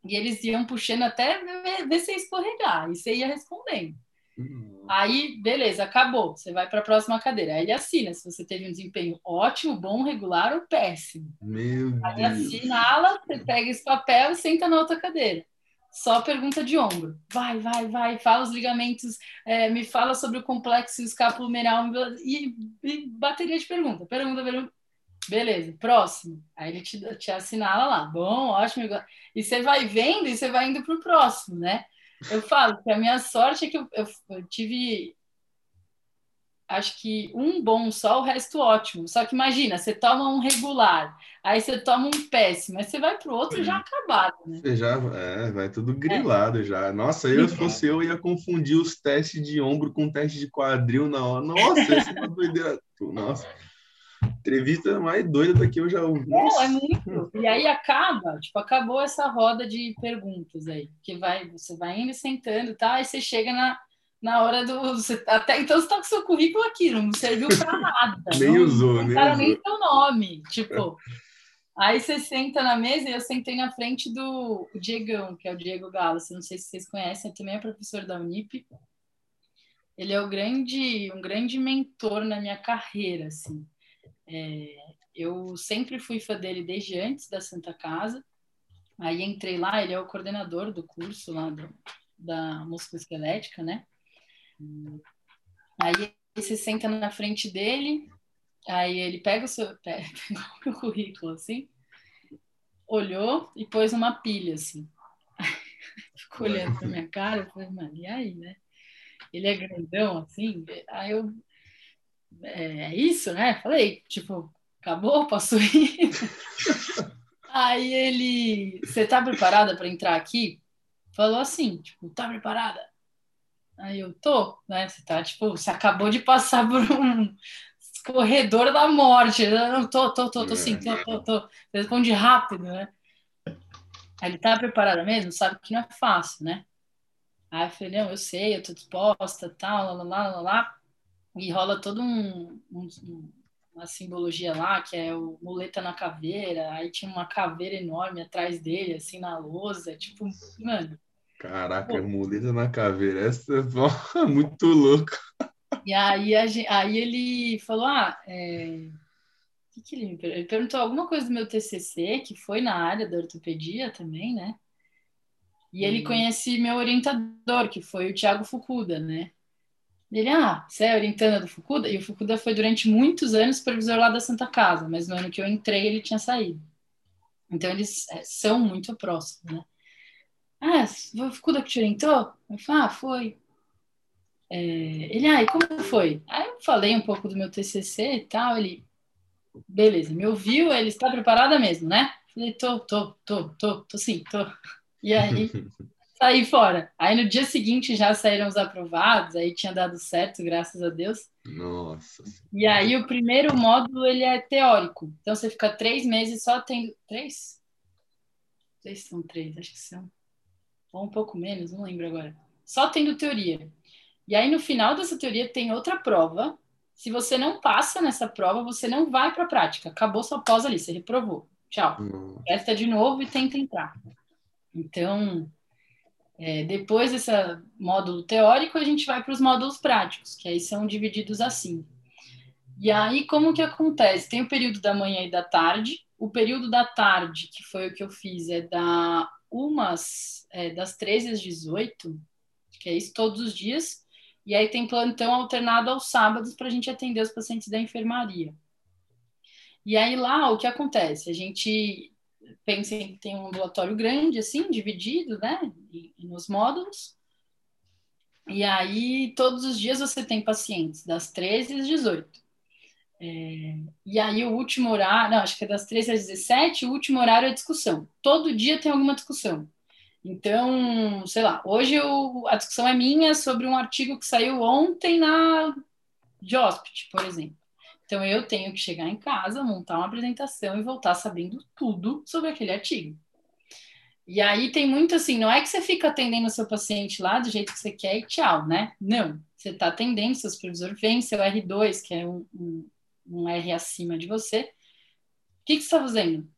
S2: e eles iam puxando até ver, ver se escorregar e você ia respondendo. Uhum. Aí, beleza, acabou. Você vai para a próxima cadeira. Aí ele assina se você teve um desempenho ótimo, bom, regular ou péssimo.
S3: Meu
S2: Aí Deus. assinala, você pega esse papel e senta na outra cadeira. Só pergunta de ombro. Vai, vai, vai. Fala os ligamentos, é, me fala sobre o complexo escapulomeral e, e bateria de pergunta. Pergunta, pergunta. Beleza, próximo. Aí ele te, te assinala lá. Bom, ótimo. E você vai vendo e você vai indo para o próximo, né? Eu falo que a minha sorte é que eu, eu, eu, tive, acho que um bom só, o resto ótimo. Só que imagina, você toma um regular, aí você toma um péssimo, aí você vai para o outro já acabado, né?
S3: Você já é, vai tudo grilado é. já. Nossa, eu, se fosse eu, ia confundir os testes de ombro com teste de quadril na hora. Nossa, isso é uma doideira. Nossa entrevista mais doida da que eu já ouvi.
S2: Não, é muito. E aí acaba, tipo, acabou essa roda de perguntas aí, que vai, você vai indo sentando, tá? Aí você chega na, na hora do. Até então você tá com seu currículo aqui, não serviu para nada. *laughs*
S3: nem
S2: não,
S3: usou,
S2: não
S3: nem
S2: cara nem seu nome. Tipo. Aí você senta na mesa e eu sentei na frente do Diegão, que é o Diego Galo. Não sei se vocês conhecem, também é professor da Unip. Ele é o grande, um grande mentor na minha carreira, assim. É, eu sempre fui fã dele desde antes da Santa Casa. Aí entrei lá, ele é o coordenador do curso lá do, da musculoesquelética, né? Aí você senta na frente dele, aí ele pega o seu *laughs* pega, o currículo assim, olhou e pôs uma pilha assim. *laughs* Ficou olhando pra minha cara, eu falei, mano, e aí, né? Ele é grandão assim, aí eu é, é isso, né? Falei, tipo, acabou, posso ir? *laughs* Aí ele, você tá preparada para entrar aqui? Falou assim, tipo, tá preparada? Aí eu tô, né? Você tá, tipo, você acabou de passar por um corredor da morte. Eu não tô, tô, tô, tô sim, tô, tô, tô. Responde rápido, né? Aí ele tá preparada mesmo? Sabe que não é fácil, né? Aí eu falei, não, eu sei, eu tô disposta, tal, lá, lá, lá, lá e rola todo um, um, uma simbologia lá, que é o muleta na caveira, aí tinha uma caveira enorme atrás dele, assim, na lousa, tipo, mano.
S3: Caraca, pô. muleta na caveira, essa é *laughs* muito louco.
S2: E aí, a gente, aí ele falou, ah, é... o que, que ele me perguntou? Ele perguntou alguma coisa do meu TCC, que foi na área da ortopedia também, né? E ele hum. conhece meu orientador, que foi o Thiago Fukuda, né? Ele, ah, você é orientanda do Fukuda? E o Fukuda foi durante muitos anos supervisor lá da Santa Casa, mas no ano que eu entrei ele tinha saído. Então eles é, são muito próximos, né? Ah, foi o Fukuda que te orientou? Eu falei, ah, foi. É, ele, ah, e como foi? Aí eu falei um pouco do meu TCC e tal, ele, beleza, me ouviu, ele está preparada mesmo, né? Falei, tô, tô, tô, tô, tô sim, tô. E aí *laughs* sair fora. Aí no dia seguinte já saíram os aprovados, aí tinha dado certo, graças a Deus.
S3: Nossa.
S2: E aí o primeiro módulo ele é teórico. Então você fica três meses só tendo. Três? Três são três, acho que são. Ou um pouco menos, não lembro agora. Só tendo teoria. E aí no final dessa teoria tem outra prova, Se você não passa nessa prova, você não vai para a prática. Acabou sua pós ali, você reprovou. Tchau. Hum. Testa de novo e tenta entrar. Então, é, depois desse módulo teórico, a gente vai para os módulos práticos, que aí são divididos assim. E aí, como que acontece? Tem o período da manhã e da tarde. O período da tarde, que foi o que eu fiz, é da umas é, das 13 às 18, que é isso todos os dias. E aí tem plantão alternado aos sábados para a gente atender os pacientes da enfermaria. E aí lá o que acontece? A gente pensa em ter um ambulatório grande, assim, dividido, né, nos módulos. E aí todos os dias você tem pacientes das 13 às 18. É, e aí o último horário, não, acho que é das 13 às 17, o último horário é discussão. Todo dia tem alguma discussão. Então, sei lá, hoje eu, a discussão é minha sobre um artigo que saiu ontem na Jospit, por exemplo. Então eu tenho que chegar em casa, montar uma apresentação e voltar sabendo tudo sobre aquele artigo. E aí tem muito assim, não é que você fica atendendo o seu paciente lá do jeito que você quer e tchau, né? Não, você está atendendo, seu supervisor vem, seu R2, que é um, um um R acima de você. O que, que você está fazendo?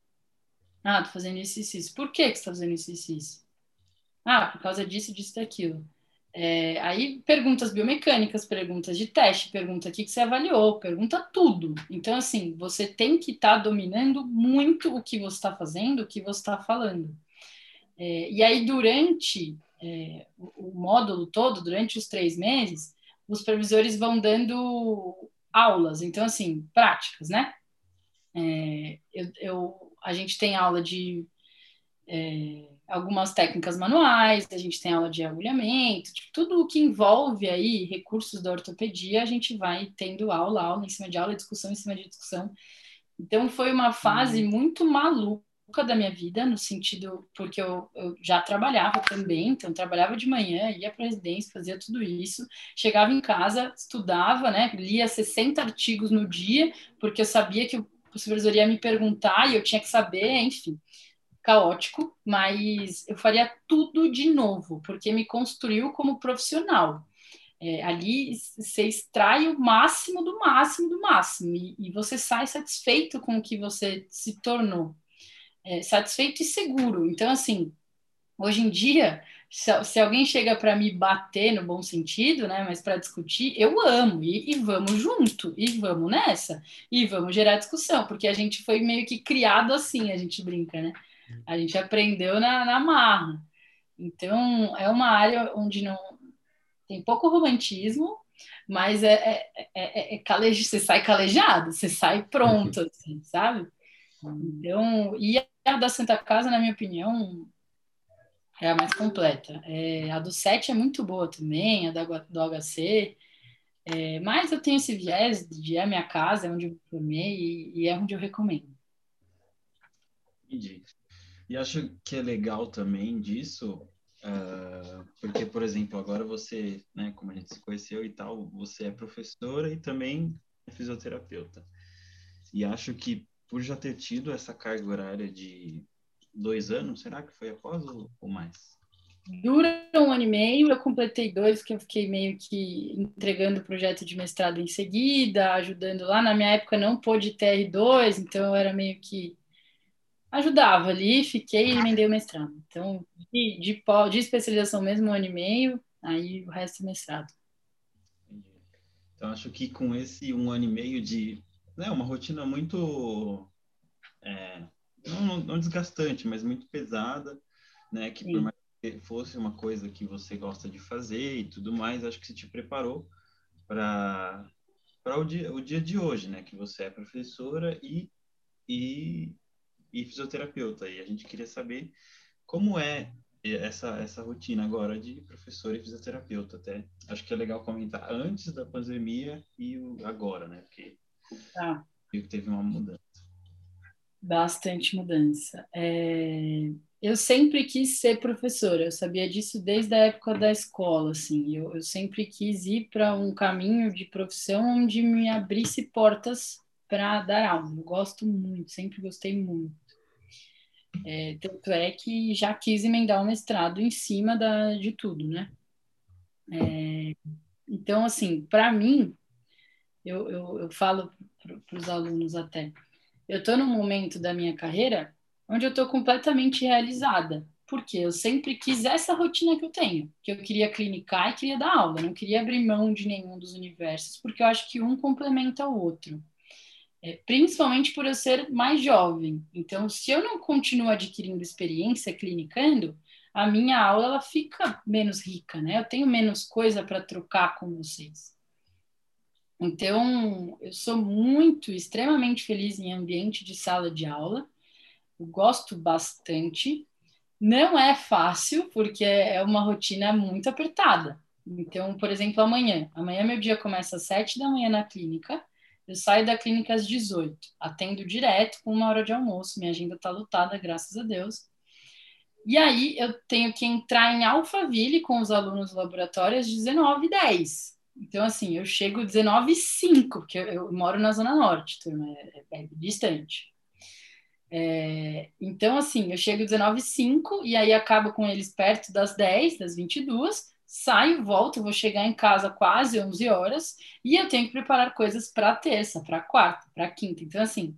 S2: Ah, estou fazendo isso e isso. Por que, que você está fazendo isso e isso? Ah, por causa disso, disso e daquilo. É, aí perguntas biomecânicas, perguntas de teste, pergunta o que, você avaliou, pergunta tudo. Então, assim, você tem que estar tá dominando muito o que você está fazendo, o que você está falando. É, e aí, durante é, o, o módulo todo, durante os três meses, os supervisores vão dando aulas, então, assim, práticas, né? É, eu, eu, a gente tem aula de é, algumas técnicas manuais, a gente tem aula de agulhamento, tipo, tudo o que envolve aí recursos da ortopedia, a gente vai tendo aula, aula em cima de aula, discussão em cima de discussão. Então, foi uma fase uhum. muito maluca da minha vida, no sentido, porque eu, eu já trabalhava também, então trabalhava de manhã, ia para a residência, fazia tudo isso, chegava em casa, estudava, né, lia 60 artigos no dia, porque eu sabia que o supervisor ia me perguntar e eu tinha que saber, enfim, caótico, mas eu faria tudo de novo, porque me construiu como profissional. É, ali você extrai o máximo do máximo do máximo e, e você sai satisfeito com o que você se tornou é, satisfeito e seguro. Então, assim, hoje em dia, se, se alguém chega para me bater no bom sentido, né, mas para discutir, eu amo e, e, vamos junto e vamos nessa e vamos gerar discussão, porque a gente foi meio que criado assim, a gente brinca, né? A gente aprendeu na, na marra. Então, é uma área onde não tem pouco romantismo, mas é, é, é, é, é caleje, você sai calejado, você sai pronto, assim, sabe? Então, e a da Santa Casa, na minha opinião, é a mais completa. É, a do 7 é muito boa também, a da, do HC. É, mas eu tenho esse viés de é a minha casa, é onde eu formei e, e é onde eu recomendo.
S1: Entendi. E acho que é legal também disso, uh, porque, por exemplo, agora você, né, como a gente se conheceu e tal, você é professora e também é fisioterapeuta. E acho que por já ter tido essa carga horária de dois anos, será que foi após ou, ou mais?
S2: Dura um ano e meio, eu completei dois, que eu fiquei meio que entregando o projeto de mestrado em seguida, ajudando lá. Na minha época não pôde ter R2, então eu era meio que ajudava ali, fiquei e emendei o mestrado. Então, de, de, de especialização mesmo, um ano e meio, aí o resto é mestrado.
S1: Então, acho que com esse um ano e meio de né, uma rotina muito é, não, não, desgastante, mas muito pesada, né? Que Sim. por mais que fosse uma coisa que você gosta de fazer e tudo mais, acho que você te preparou para para o dia, o dia de hoje, né? Que você é professora e, e, e fisioterapeuta. E a gente queria saber como é essa, essa rotina agora de professor e fisioterapeuta. Até acho que é legal comentar antes da pandemia e o, agora, né? Porque Tá. teve uma mudança.
S2: Bastante mudança. É... Eu sempre quis ser professora, eu sabia disso desde a época da escola, assim. Eu, eu sempre quis ir para um caminho de profissão onde me abrisse portas para dar aula. Eu gosto muito, sempre gostei muito. É, tanto é que já quis emendar o mestrado em cima da, de tudo, né? É, então, assim, para mim, eu, eu, eu falo para os alunos até, eu estou num momento da minha carreira onde eu estou completamente realizada, porque eu sempre quis essa rotina que eu tenho, que eu queria clinicar e queria dar aula, não queria abrir mão de nenhum dos universos, porque eu acho que um complementa o outro. É, principalmente por eu ser mais jovem. Então, se eu não continuo adquirindo experiência clinicando, a minha aula ela fica menos rica, né? Eu tenho menos coisa para trocar com vocês. Então, eu sou muito, extremamente feliz em ambiente de sala de aula. Eu gosto bastante. Não é fácil, porque é uma rotina muito apertada. Então, por exemplo, amanhã. Amanhã meu dia começa às sete da manhã na clínica. Eu saio da clínica às 18. Atendo direto com uma hora de almoço. Minha agenda está lotada, graças a Deus. E aí eu tenho que entrar em Alphaville com os alunos do laboratório às 19h10. Então, assim, eu chego 19 e 5, porque eu, eu, moro na Zona Norte, turma, é, é, é distante. É, então, assim, eu chego 19 e 5 e aí acabo com eles perto das 10, das 22, saio, volto, vou chegar em casa quase 11 horas e eu tenho que preparar coisas para terça, para quarta, para quinta. Então, assim,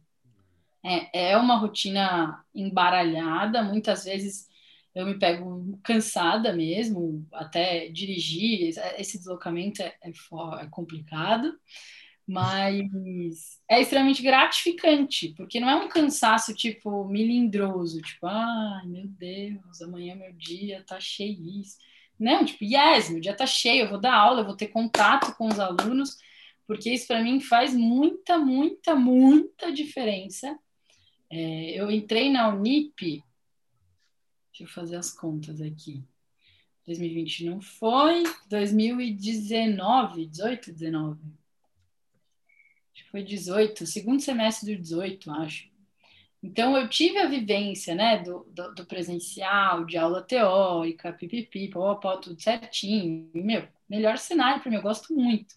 S2: é, é uma rotina embaralhada, muitas vezes eu me pego cansada mesmo, até dirigir, esse deslocamento é, é, é, complicado, mas é extremamente gratificante, porque não é um cansaço tipo milindroso, tipo, ai meu Deus, amanhã meu dia tá cheio isso. Não, tipo, yes, meu dia tá cheio, eu vou dar aula, eu vou ter contato com os alunos, porque isso para mim faz muita, muita, muita diferença. É, eu entrei na Unip Deixa eu fazer as contas aqui. 2020 não foi, 2019, 18, 19. Acho que foi 18, segundo semestre do 18, acho. Então, eu tive a vivência, né, do, do, do presencial, de aula teórica, pipipi, pó, pó, tudo certinho. Meu, melhor cenário para mim, eu gosto muito.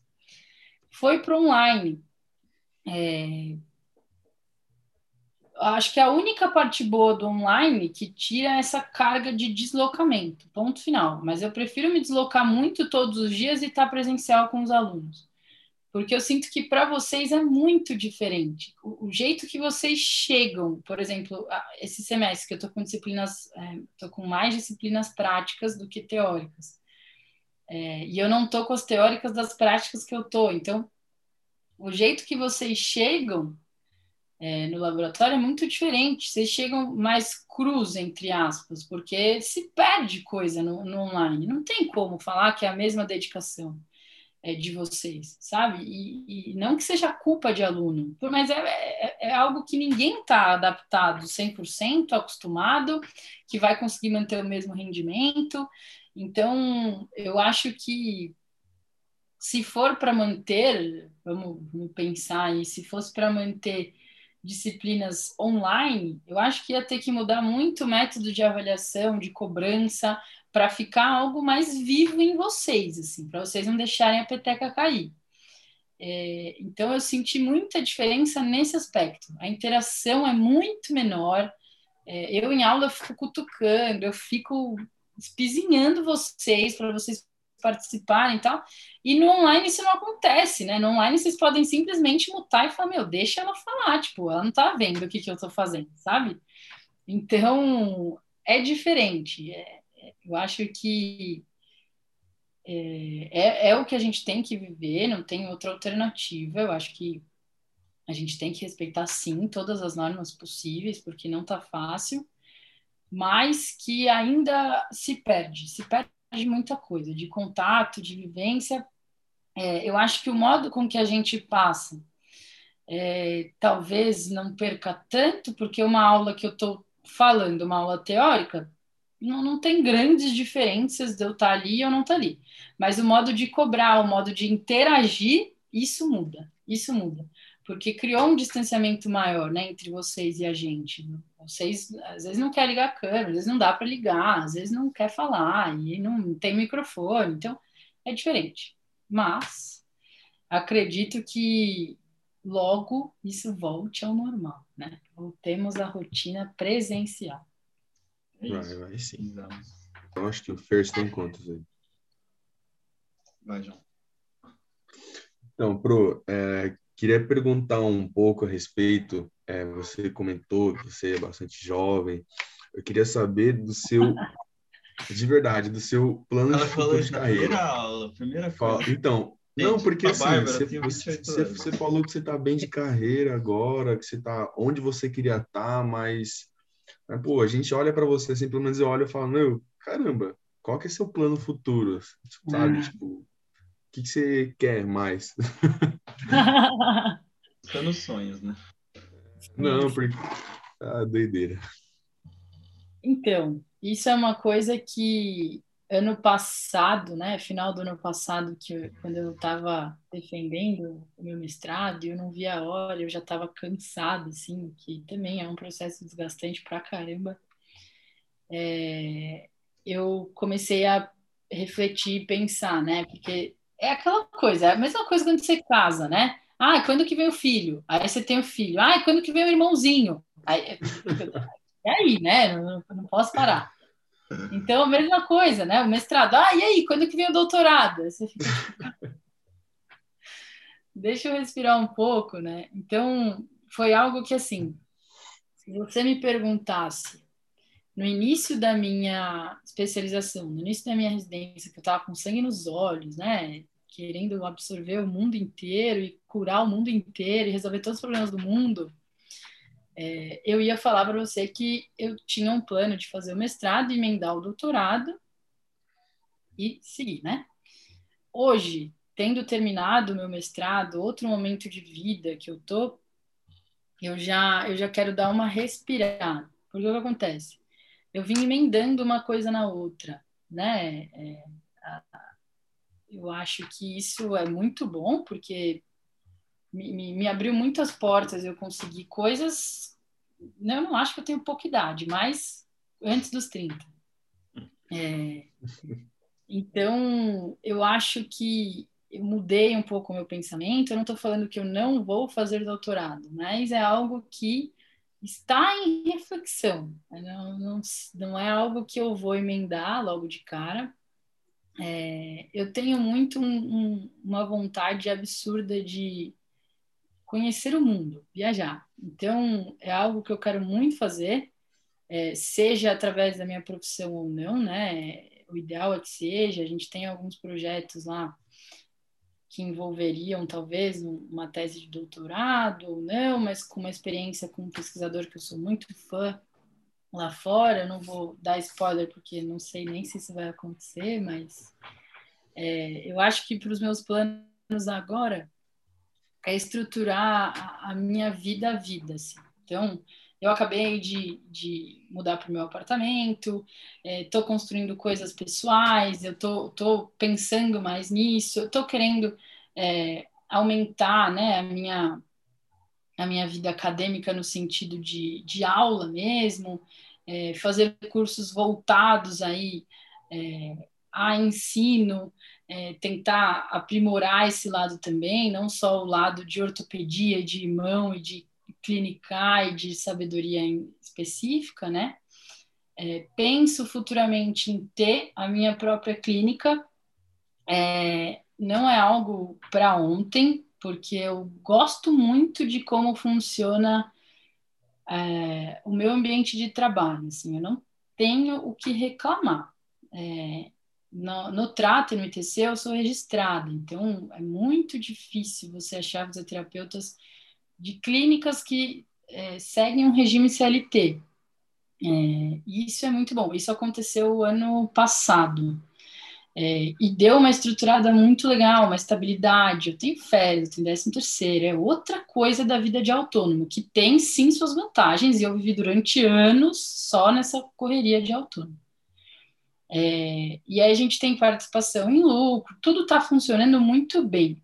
S2: Foi para online. É, acho que a única parte boa do online que tira essa carga de deslocamento, ponto final. Mas eu prefiro me deslocar muito todos os dias e estar presencial com os alunos. Porque eu sinto que para vocês é muito diferente. O, o, jeito que vocês chegam, por exemplo, esse semestre que eu estou com disciplinas, estou é, com mais disciplinas práticas do que teóricas. É, e eu não estou com as teóricas das práticas que eu estou. Então, o jeito que vocês chegam é, no laboratório é muito diferente. Vocês chegam mais cruz, entre aspas, porque se perde coisa no, no online. Não tem como falar que é a mesma dedicação é, de vocês, sabe? E, e, não que seja culpa de aluno, mas é, é, é algo que ninguém está adaptado 100%, acostumado, que vai conseguir manter o mesmo rendimento. Então, eu acho que se for para manter, vamos, vamos pensar aí, se fosse para manter disciplinas online, eu acho que ia ter que mudar muito o método de avaliação, de cobrança, para ficar algo mais vivo em vocês, assim, para vocês não deixarem a peteca cair. É, então, eu senti muita diferença nesse aspecto. A interação é muito menor. É, eu, em aula, fico cutucando, eu fico espizinhando vocês para vocês participarem e tal. E no online isso não acontece, né? No online vocês podem simplesmente mutar e falar, meu, deixa ela falar, tipo, ela não tá vendo o que, que eu tô fazendo, sabe? Então, é diferente. É, é eu acho que é, é, é, o que a gente tem que viver, não tem outra alternativa. Eu acho que a gente tem que respeitar, sim, todas as normas possíveis, porque não tá fácil, mas que ainda se perde, se perde de muita coisa, de contato, de vivência. É, eu acho que o modo com que a gente passa é, talvez não perca tanto, porque uma aula que eu estou falando, uma aula teórica, não, não tem grandes diferenças de eu estar ali ou não estar ali. Mas o modo de cobrar, o modo de interagir, isso muda, isso muda. Porque criou um distanciamento maior né, entre vocês e a gente. Vocês às vezes não quer ligar a câmera, às vezes não dá para ligar, às vezes não quer falar e não tem microfone, então é diferente. Mas acredito que logo isso volte ao normal, né? Voltemos à rotina presencial.
S3: É vai, vai sim. Eu acho que o First tem contas aí.
S1: Vai, João.
S3: Então, Pro, é, queria perguntar um pouco a respeito. É, você comentou que você é bastante jovem. Eu queria saber do seu, de verdade, do seu plano
S1: Ela
S3: de futuro de carreira.
S1: primeira aula, primeira coisa.
S3: Então,
S1: Gente,
S3: não, porque assim,
S1: Bárbara
S3: você, você,
S1: 28
S3: você, falou que você está bem de carreira agora, que você está onde você queria estar, mas, mas, pô, a gente olha para você, assim, pelo menos eu olho e falo, meu, caramba, qual que é seu plano futuro? Sabe,
S2: Hum.
S3: tipo, o que que você quer mais? *laughs* *laughs*
S1: Tá nos sonhos, né?
S3: Não, porque... Ah, doideira.
S2: Então, isso é uma coisa que ano passado, né, final do ano passado, que eu- quando eu estava defendendo o meu mestrado, e eu não via a hora, eu já estava cansada, assim, que também é um processo desgastante pra caramba. É, eu comecei a refletir e pensar, né, porque é aquela coisa, é a mesma coisa quando você casa, né? Ah, quando que vem o filho? Aí você tem o filho. Ah, quando que vem o irmãozinho? Aí, *laughs* e aí, né? Não, não posso parar. Então, a mesma coisa, né? O mestrado. Ah, e aí, quando que vem o doutorado? Você fica tipo, *laughs* Deixa eu respirar um pouco, né? Então, foi algo que, assim, se você me perguntasse no início da minha especialização, no início da minha residência, que eu estava com sangue nos olhos, né? Querendo absorver o mundo inteiro e curar o mundo inteiro e resolver todos os problemas do mundo, é, eu ia falar para você que eu tinha um plano de fazer o mestrado, emendar o doutorado e seguir, né? Hoje, tendo terminado o meu mestrado, outro momento de vida que eu tô, eu já eu já quero dar uma respirada. Porque o que acontece? Eu vim emendando uma coisa na outra, né? É, a, eu acho que isso é muito bom, porque me, me, me abriu muitas portas, eu consegui coisas. Não, eu não acho que eu tenho pouca idade, mas antes dos 30. É, então, eu acho que eu mudei um pouco o meu pensamento. Eu não estou falando que eu não vou fazer doutorado, mas é algo que está em reflexão. Não, não, não é algo que eu vou emendar logo de cara. É, eu tenho muito um, um, uma vontade absurda de conhecer o mundo, viajar. Então, é algo que eu quero muito fazer, é, seja através da minha profissão ou não, né? O ideal é que seja. A gente tem alguns projetos lá que envolveriam talvez uma tese de doutorado ou não, mas com uma experiência com um pesquisador que eu sou muito fã lá fora. Eu não vou dar spoiler porque não sei nem se isso vai acontecer, mas é, eu acho que para os meus planos agora é estruturar a, a minha vida a vida. Assim. Então, eu acabei de, de mudar para o meu apartamento, estou é, construindo coisas pessoais, eu estou tô, tô pensando mais nisso, estou querendo é, aumentar né, a, minha, a minha vida acadêmica no sentido de, de aula mesmo, é, fazer cursos voltados aí é, a ensino, é, tentar aprimorar esse lado também, não só o lado de ortopedia, de mão e de clínica e de sabedoria específica, né? É, penso futuramente em ter a minha própria clínica. É, não é algo para ontem, porque eu gosto muito de como funciona é, o meu ambiente de trabalho. Assim, eu não tenho o que reclamar. É, no, no trato e no ITC eu sou registrada, então é muito difícil você achar fisioterapeutas de clínicas que é, seguem um regime CLT. É, isso é muito bom. Isso aconteceu ano passado. É, e deu uma estruturada muito legal, uma estabilidade. Eu tenho férias, eu tenho décimo terceiro. É outra coisa da vida de autônomo, que tem sim suas vantagens, e eu vivi durante anos só nessa correria de autônomo. É, e aí a gente tem participação em lucro, tudo está funcionando muito bem.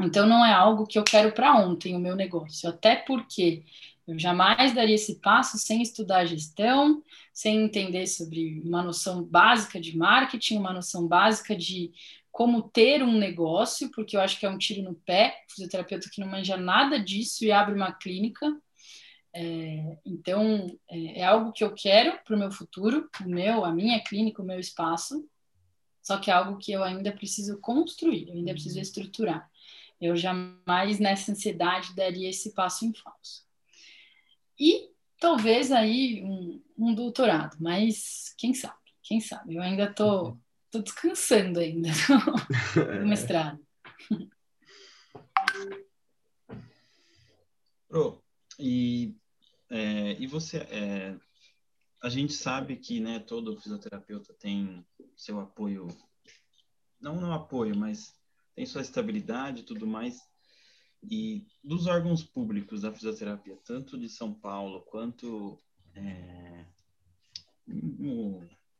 S2: Então não é algo que eu quero para ontem o meu negócio, até porque eu jamais daria esse passo sem estudar gestão, sem entender sobre uma noção básica de marketing, uma noção básica de como ter um negócio, porque eu acho que é um tiro no pé, fisioterapeuta que não manja nada disso e abre uma clínica. É, então, é, é, algo que eu quero para o meu futuro, o meu, a minha clínica, o meu espaço, só que é algo que eu ainda preciso construir, eu ainda preciso estruturar. Eu jamais nessa ansiedade daria esse passo em falso. E talvez aí um, um doutorado, mas quem sabe, quem sabe, eu ainda tô, tô descansando ainda *laughs* *laughs* no mestrado.
S1: Pro, e, é, e você, é, a gente sabe que né, todo fisioterapeuta tem seu apoio, não no apoio, mas tem sua estabilidade e tudo mais. E dos órgãos públicos da fisioterapia, tanto de São Paulo quanto é,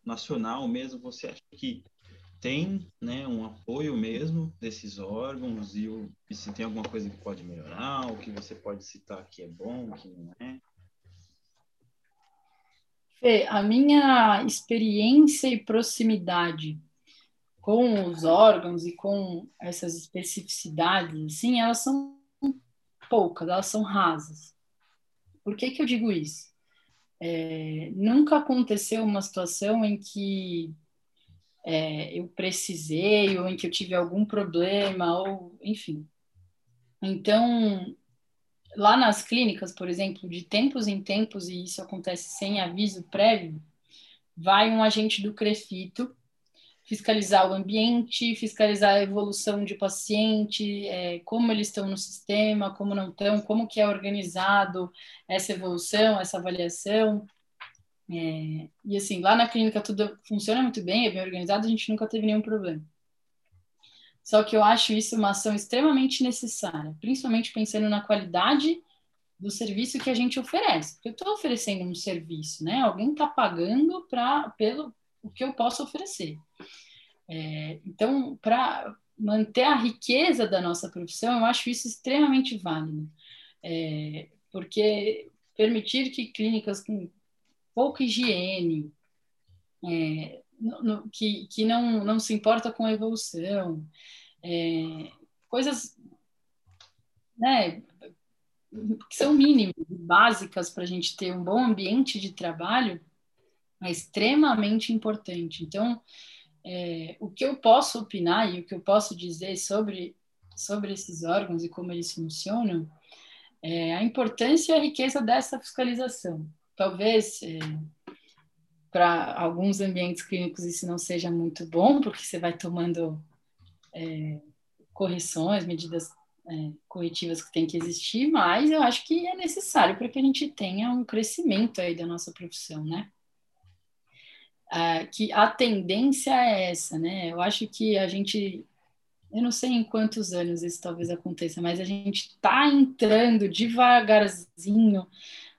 S1: nacional mesmo, você acha que tem né, um apoio mesmo desses órgãos e, o, e se tem alguma coisa que pode melhorar, o que você pode citar que é bom, que não é?
S2: Fê, a minha experiência e proximidade com os órgãos e com essas especificidades, assim, elas são poucas, elas são rasas. Por que, que eu digo isso? É, nunca aconteceu uma situação em que é, eu precisei ou em que eu tive algum problema, ou enfim. Então, lá nas clínicas, por exemplo, de tempos em tempos, e isso acontece sem aviso prévio, vai um agente do CREFITO fiscalizar o ambiente, fiscalizar a evolução de paciente, é, como eles estão no sistema, como não estão, como que é organizado essa evolução, essa avaliação. É, e assim, lá na clínica tudo funciona muito bem, é bem organizado, a gente nunca teve nenhum problema. Só que eu acho isso uma ação extremamente necessária, principalmente pensando na qualidade do serviço que a gente oferece. Porque eu estou oferecendo um serviço, né? Alguém está pagando pra, pelo o que eu posso oferecer. É, então, para manter a riqueza da nossa profissão, eu acho isso extremamente válido. É, porque permitir que clínicas com pouca higiene, é, no, que, que não, não se importa com a evolução, é, coisas né, que são mínimas, básicas para a gente ter um bom ambiente de trabalho, é extremamente importante. Então, é, o que eu posso opinar e o que eu posso dizer sobre, sobre esses órgãos e como eles funcionam é a importância e a riqueza dessa fiscalização. Talvez é, para alguns ambientes clínicos isso não seja muito bom, porque você vai tomando é, correções, medidas é, corretivas que tem que existir, mas eu acho que é necessário para que a gente tenha um crescimento aí da nossa profissão, né? Ah, que a tendência é essa, né? Eu acho que a gente, eu não sei em quantos anos isso talvez aconteça, mas a gente está entrando devagarzinho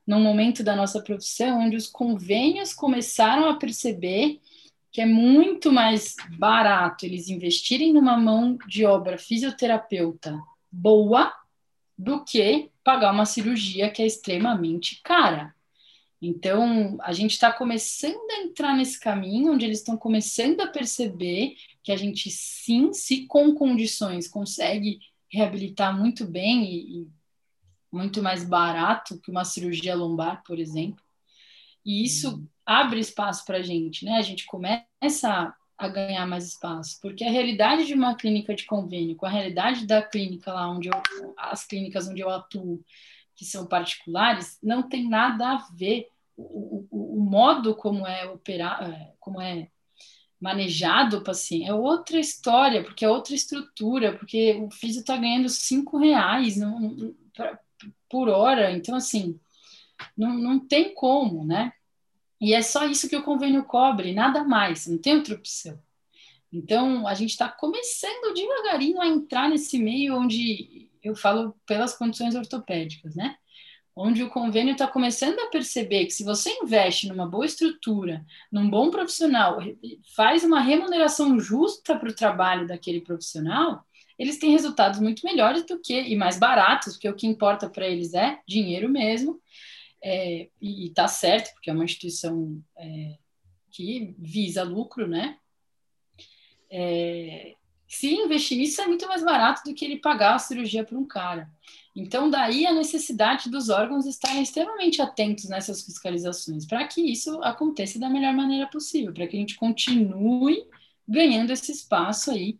S2: num momento da nossa profissão onde os convênios começaram a perceber que é muito mais barato eles investirem numa mão de obra fisioterapeuta boa do que pagar uma cirurgia que é extremamente cara. Então, a gente está começando a entrar nesse caminho onde eles estão começando a perceber que a gente, sim, se com condições, consegue reabilitar muito bem e, e muito mais barato que uma cirurgia lombar, por exemplo. E isso uhum. abre espaço para a gente, né? A gente começa a ganhar mais espaço, porque a realidade de uma clínica de convênio com a realidade da clínica lá onde eu, as clínicas onde eu atuo, que são particulares, não tem nada a ver o, o, modo como é operar, é, como é manejado o paciente é outra história, porque é outra estrutura, porque o físico está ganhando cinco reais não, pra, por hora, então assim não, não tem como, né? E é só isso que o convênio cobre, nada mais, não tem outra opção. Então, a gente está começando devagarinho a entrar nesse meio onde eu falo pelas condições ortopédicas, né? Onde o convênio está começando a perceber que se você investe numa boa estrutura, num bom profissional, faz uma remuneração justa para o trabalho daquele profissional, eles têm resultados muito melhores do que e mais baratos, porque o que importa para eles é dinheiro mesmo. É, e está certo, porque é uma instituição é, que visa lucro, né? É, se investir nisso é muito mais barato do que ele pagar a cirurgia para um cara. Então, daí a necessidade dos órgãos estarem extremamente atentos nessas fiscalizações, para que isso aconteça da melhor maneira possível, para que a gente continue ganhando esse espaço aí,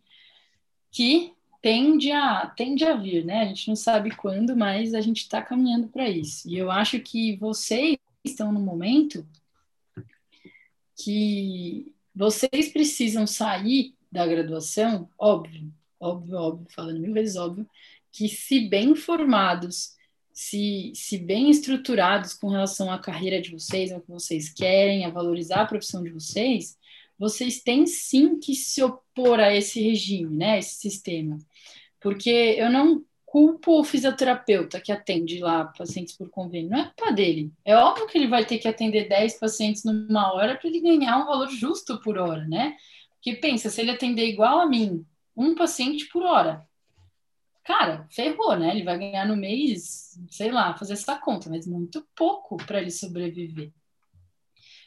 S2: que tende a, tende a vir, né? A gente não sabe quando, mas a gente está caminhando para isso. E eu acho que vocês estão no momento que vocês precisam sair da graduação, óbvio, óbvio, óbvio, falando mil vezes óbvio, que se bem formados, se, se bem estruturados com relação à carreira de vocês, ao que vocês querem, a valorizar a profissão de vocês, vocês têm sim que se opor a esse regime, né, esse sistema. Porque eu não culpo o fisioterapeuta que atende lá pacientes por convênio, não é culpa dele. É óbvio que ele vai ter que atender 10 pacientes numa hora para ele ganhar um valor justo por hora, né? Porque pensa, se ele atender igual a mim, um paciente por hora, cara, ferrou, né? Ele vai ganhar no mês, sei lá, fazer essa conta, mas muito pouco para ele sobreviver.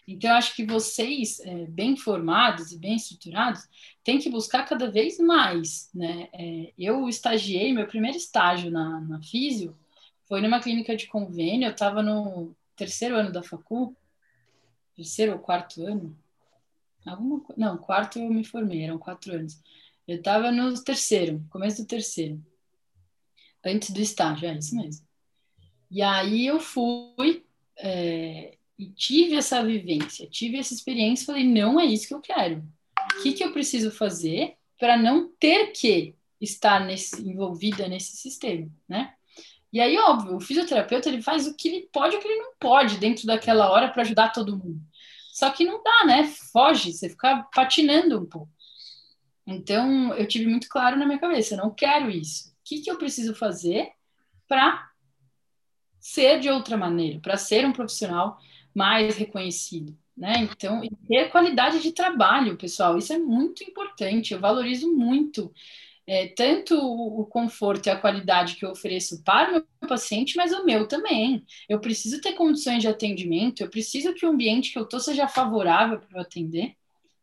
S2: Então, eu acho que vocês, é, bem formados e bem estruturados, têm que buscar cada vez mais. Né? É, eu estagiei, meu primeiro estágio na, na Físio foi numa clínica de convênio, eu estava no terceiro ano da facul, terceiro ou quarto ano, alguma não, quarto eu me formei, eram quatro anos. Eu estava no terceiro, começo do terceiro, antes do estágio, é isso mesmo. E aí eu fui, é, e tive essa vivência, tive essa experiência, falei, não é isso que eu quero. O que, que eu preciso fazer para não ter que estar nesse, envolvida nesse sistema, né? E aí, óbvio, o fisioterapeuta ele faz o que ele pode e o que ele não pode dentro daquela hora para ajudar todo mundo. Só que não dá, né? Foge, você fica patinando um pouco. Então, eu tive muito claro na minha cabeça, não quero isso. Que, que eu preciso fazer para ser de outra maneira, para ser um profissional mais reconhecido. Né? Então, ter qualidade de trabalho, pessoal, isso é muito importante. Eu valorizo muito é, tanto o, conforto e a qualidade que eu ofereço para o meu paciente, mas o meu também. Eu preciso ter condições de atendimento, eu preciso que o ambiente que eu estou seja favorável para eu atender,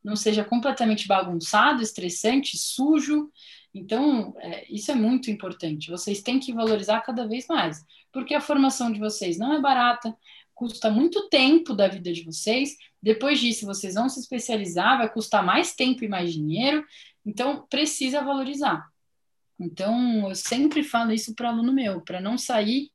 S2: não seja completamente bagunçado, estressante, sujo. Então, é, isso é muito importante. Vocês têm que valorizar cada vez mais, porque a formação de vocês não é barata, custa muito tempo da vida de vocês. Depois disso, vocês vão se especializar, vai custar mais tempo e mais dinheiro. Então, precisa valorizar. Então, eu sempre falo isso para aluno meu, para não sair,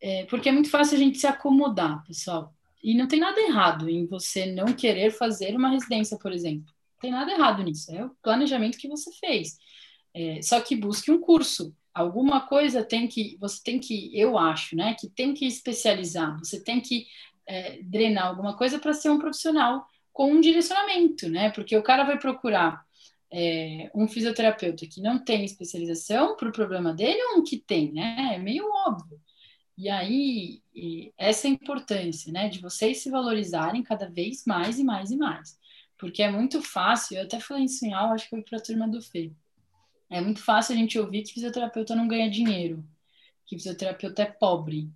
S2: é, porque é muito fácil a gente se acomodar, pessoal. E não tem nada errado em você não querer fazer uma residência, por exemplo. Tem nada errado nisso, é o planejamento que você fez. É, só que busque um curso, alguma coisa tem que, você tem que, eu acho, né, que tem que especializar, você tem que é, drenar alguma coisa para ser um profissional com um direcionamento, né, porque o cara vai procurar é, um fisioterapeuta que não tem especialização para o problema dele ou um que tem, né, é meio óbvio. E aí, e essa é a importância, né, de vocês se valorizarem cada vez mais e mais e mais. Porque é muito fácil, eu até falei isso em aula, acho que foi para a turma do FE é muito fácil a gente ouvir que fisioterapeuta não ganha dinheiro, que fisioterapeuta é pobre.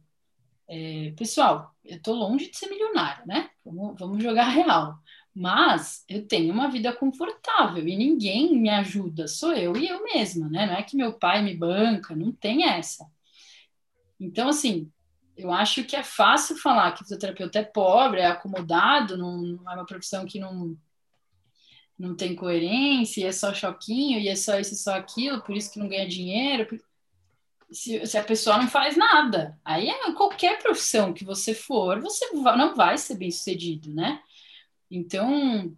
S2: É, pessoal, eu estou longe de ser milionária, né? Vamos, vamos jogar real. Mas eu tenho uma vida confortável e ninguém me ajuda, sou eu e eu mesma, né? Não é que meu pai me banca, não tem essa. Então, assim, eu acho que é fácil falar que fisioterapeuta é pobre, é acomodado, não, não é uma profissão que não, não tem coerência, é só choquinho, e é só isso, só aquilo, por isso que não ganha dinheiro. Se, se, a pessoa não faz nada, aí é qualquer profissão que você for, você não vai ser bem sucedido, né? Então,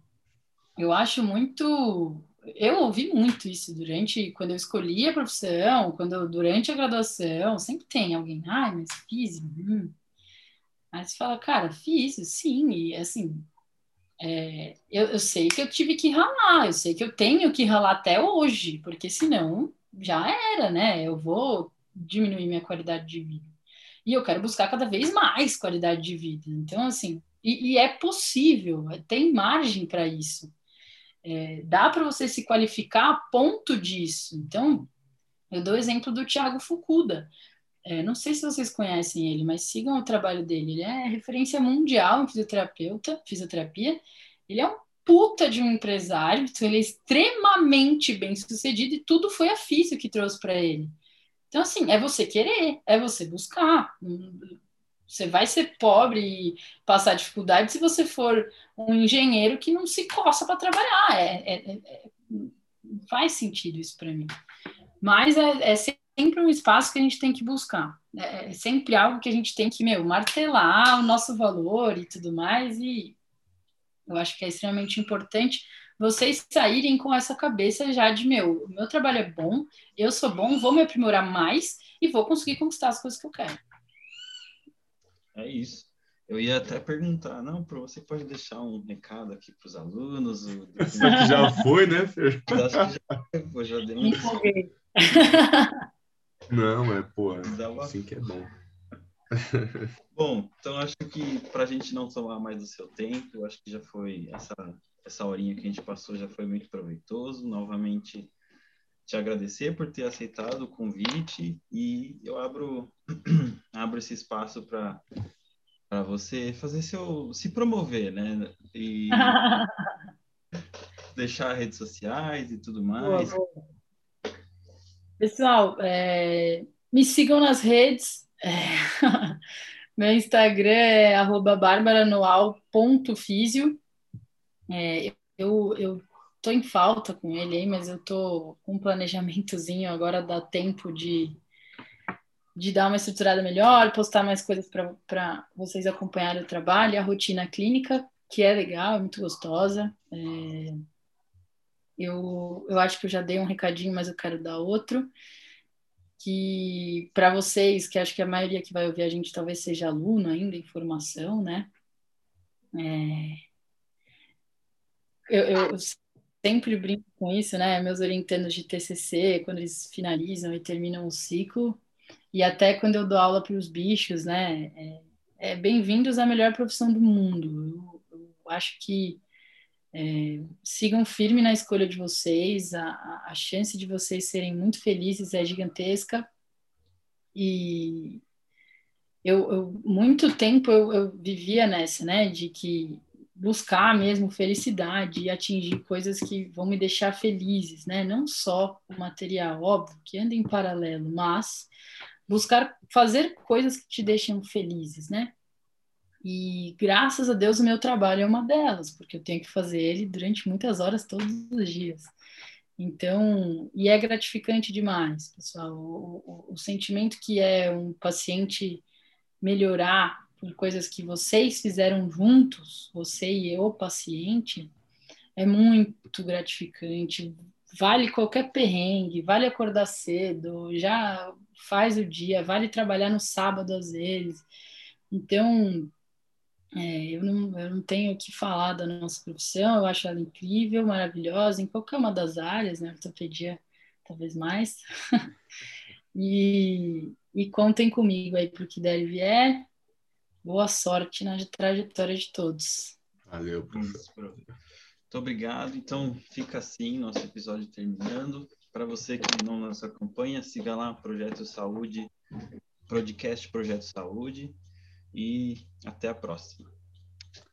S2: eu acho muito. Eu ouvi muito isso durante, quando eu escolhi a profissão, quando durante a graduação, sempre tem alguém, ai, mas fiz. Hum. Aí você fala, cara, fiz, sim, e assim, é, eu, eu, sei que eu tive que ralar, eu sei que eu tenho que ralar até hoje, porque senão já era, né? Eu vou diminuir minha qualidade de vida. E eu quero buscar cada vez mais qualidade de vida. Então, assim, e, e é possível, tem margem para isso. É, dá para você se qualificar a ponto disso. Então, eu dou o exemplo do Tiago Fukuda. É, não sei se vocês conhecem ele, mas sigam o trabalho dele. Ele é referência mundial em fisioterapeuta, fisioterapia. Ele é um puta de um empresário, então ele é extremamente bem sucedido e tudo foi a física que trouxe para ele. Então, assim, é você querer, é você buscar. Você vai ser pobre e passar dificuldade se você for um engenheiro que não se coça para trabalhar. É, é, é, faz sentido isso para mim. Mas é, é sempre um espaço que a gente tem que buscar. É, é sempre algo que a gente tem que, meu, martelar o nosso valor e tudo mais. E eu acho que é extremamente importante vocês saírem com essa cabeça já de, meu, o meu trabalho é bom, eu sou bom, vou me aprimorar mais e vou conseguir conquistar as coisas que eu quero.
S1: É isso. Eu ia até perguntar, não, para você pode deixar um recado aqui para os alunos. *laughs*
S3: Do... já foi, né, Fer?
S1: Acho que já, pô, já deu um... *laughs*
S3: Não, é, pô, assim que é bom. *laughs*
S1: Bom, então acho que para a gente não tomar mais do seu tempo, acho que já foi essa essa horinha que a gente passou já foi muito proveitoso. Novamente te agradecer por ter aceitado o convite e eu abro *clears throat* abro esse espaço para para você fazer seu se promover, né? E *laughs* deixar redes sociais e tudo mais. Boa, boa.
S2: Pessoal, é, me sigam nas redes. É, *laughs* meu Instagram é @barbaranoal.fisio. É, eu, eu tô em falta com ele aí, mas eu tô com um planejamentozinho, agora dá tempo de, de dar uma estruturada melhor, postar mais coisas para vocês acompanharem o trabalho, a rotina clínica, que é legal, é muito gostosa. É, eu, eu acho que eu já dei um recadinho, mas eu quero dar outro. Que para vocês, que acho que a maioria que vai ouvir a gente talvez seja aluno ainda em formação, né? É, eu, eu sempre brinco com isso, né? Meus orientandos de TCC, quando eles finalizam e terminam o ciclo, e até quando eu dou aula para os bichos, né? É, é bem-vindos à melhor profissão do mundo. Eu, eu acho que é, sigam firme na escolha de vocês, a, a chance de vocês serem muito felizes é gigantesca. E eu, eu muito tempo eu, eu vivia nessa, né? De que buscar mesmo felicidade e atingir coisas que vão me deixar felizes, né? Não só o material, óbvio, que anda em paralelo, mas buscar fazer coisas que te deixem felizes, né? E graças a Deus o meu trabalho é uma delas, porque eu tenho que fazer ele durante muitas horas todos os dias. Então, e é gratificante demais, pessoal. O, o, o sentimento que é um paciente melhorar por coisas que vocês fizeram juntos, você e eu, paciente, é muito gratificante. Vale qualquer perrengue, vale acordar cedo, já faz o dia, vale trabalhar no sábado às vezes. Então, é, eu, não, eu não tenho o que falar da nossa profissão, eu acho ela incrível, maravilhosa, em qualquer uma das áreas, né? Ortopedia, talvez mais. *laughs* e, e contem comigo aí para o que der e vier. Boa sorte na trajetória de todos.
S3: Valeu, professor.
S1: Muito obrigado. Então, fica assim nosso episódio terminando. Para você que não nos acompanha, siga lá Projeto Saúde, podcast Projeto Saúde e até a próxima.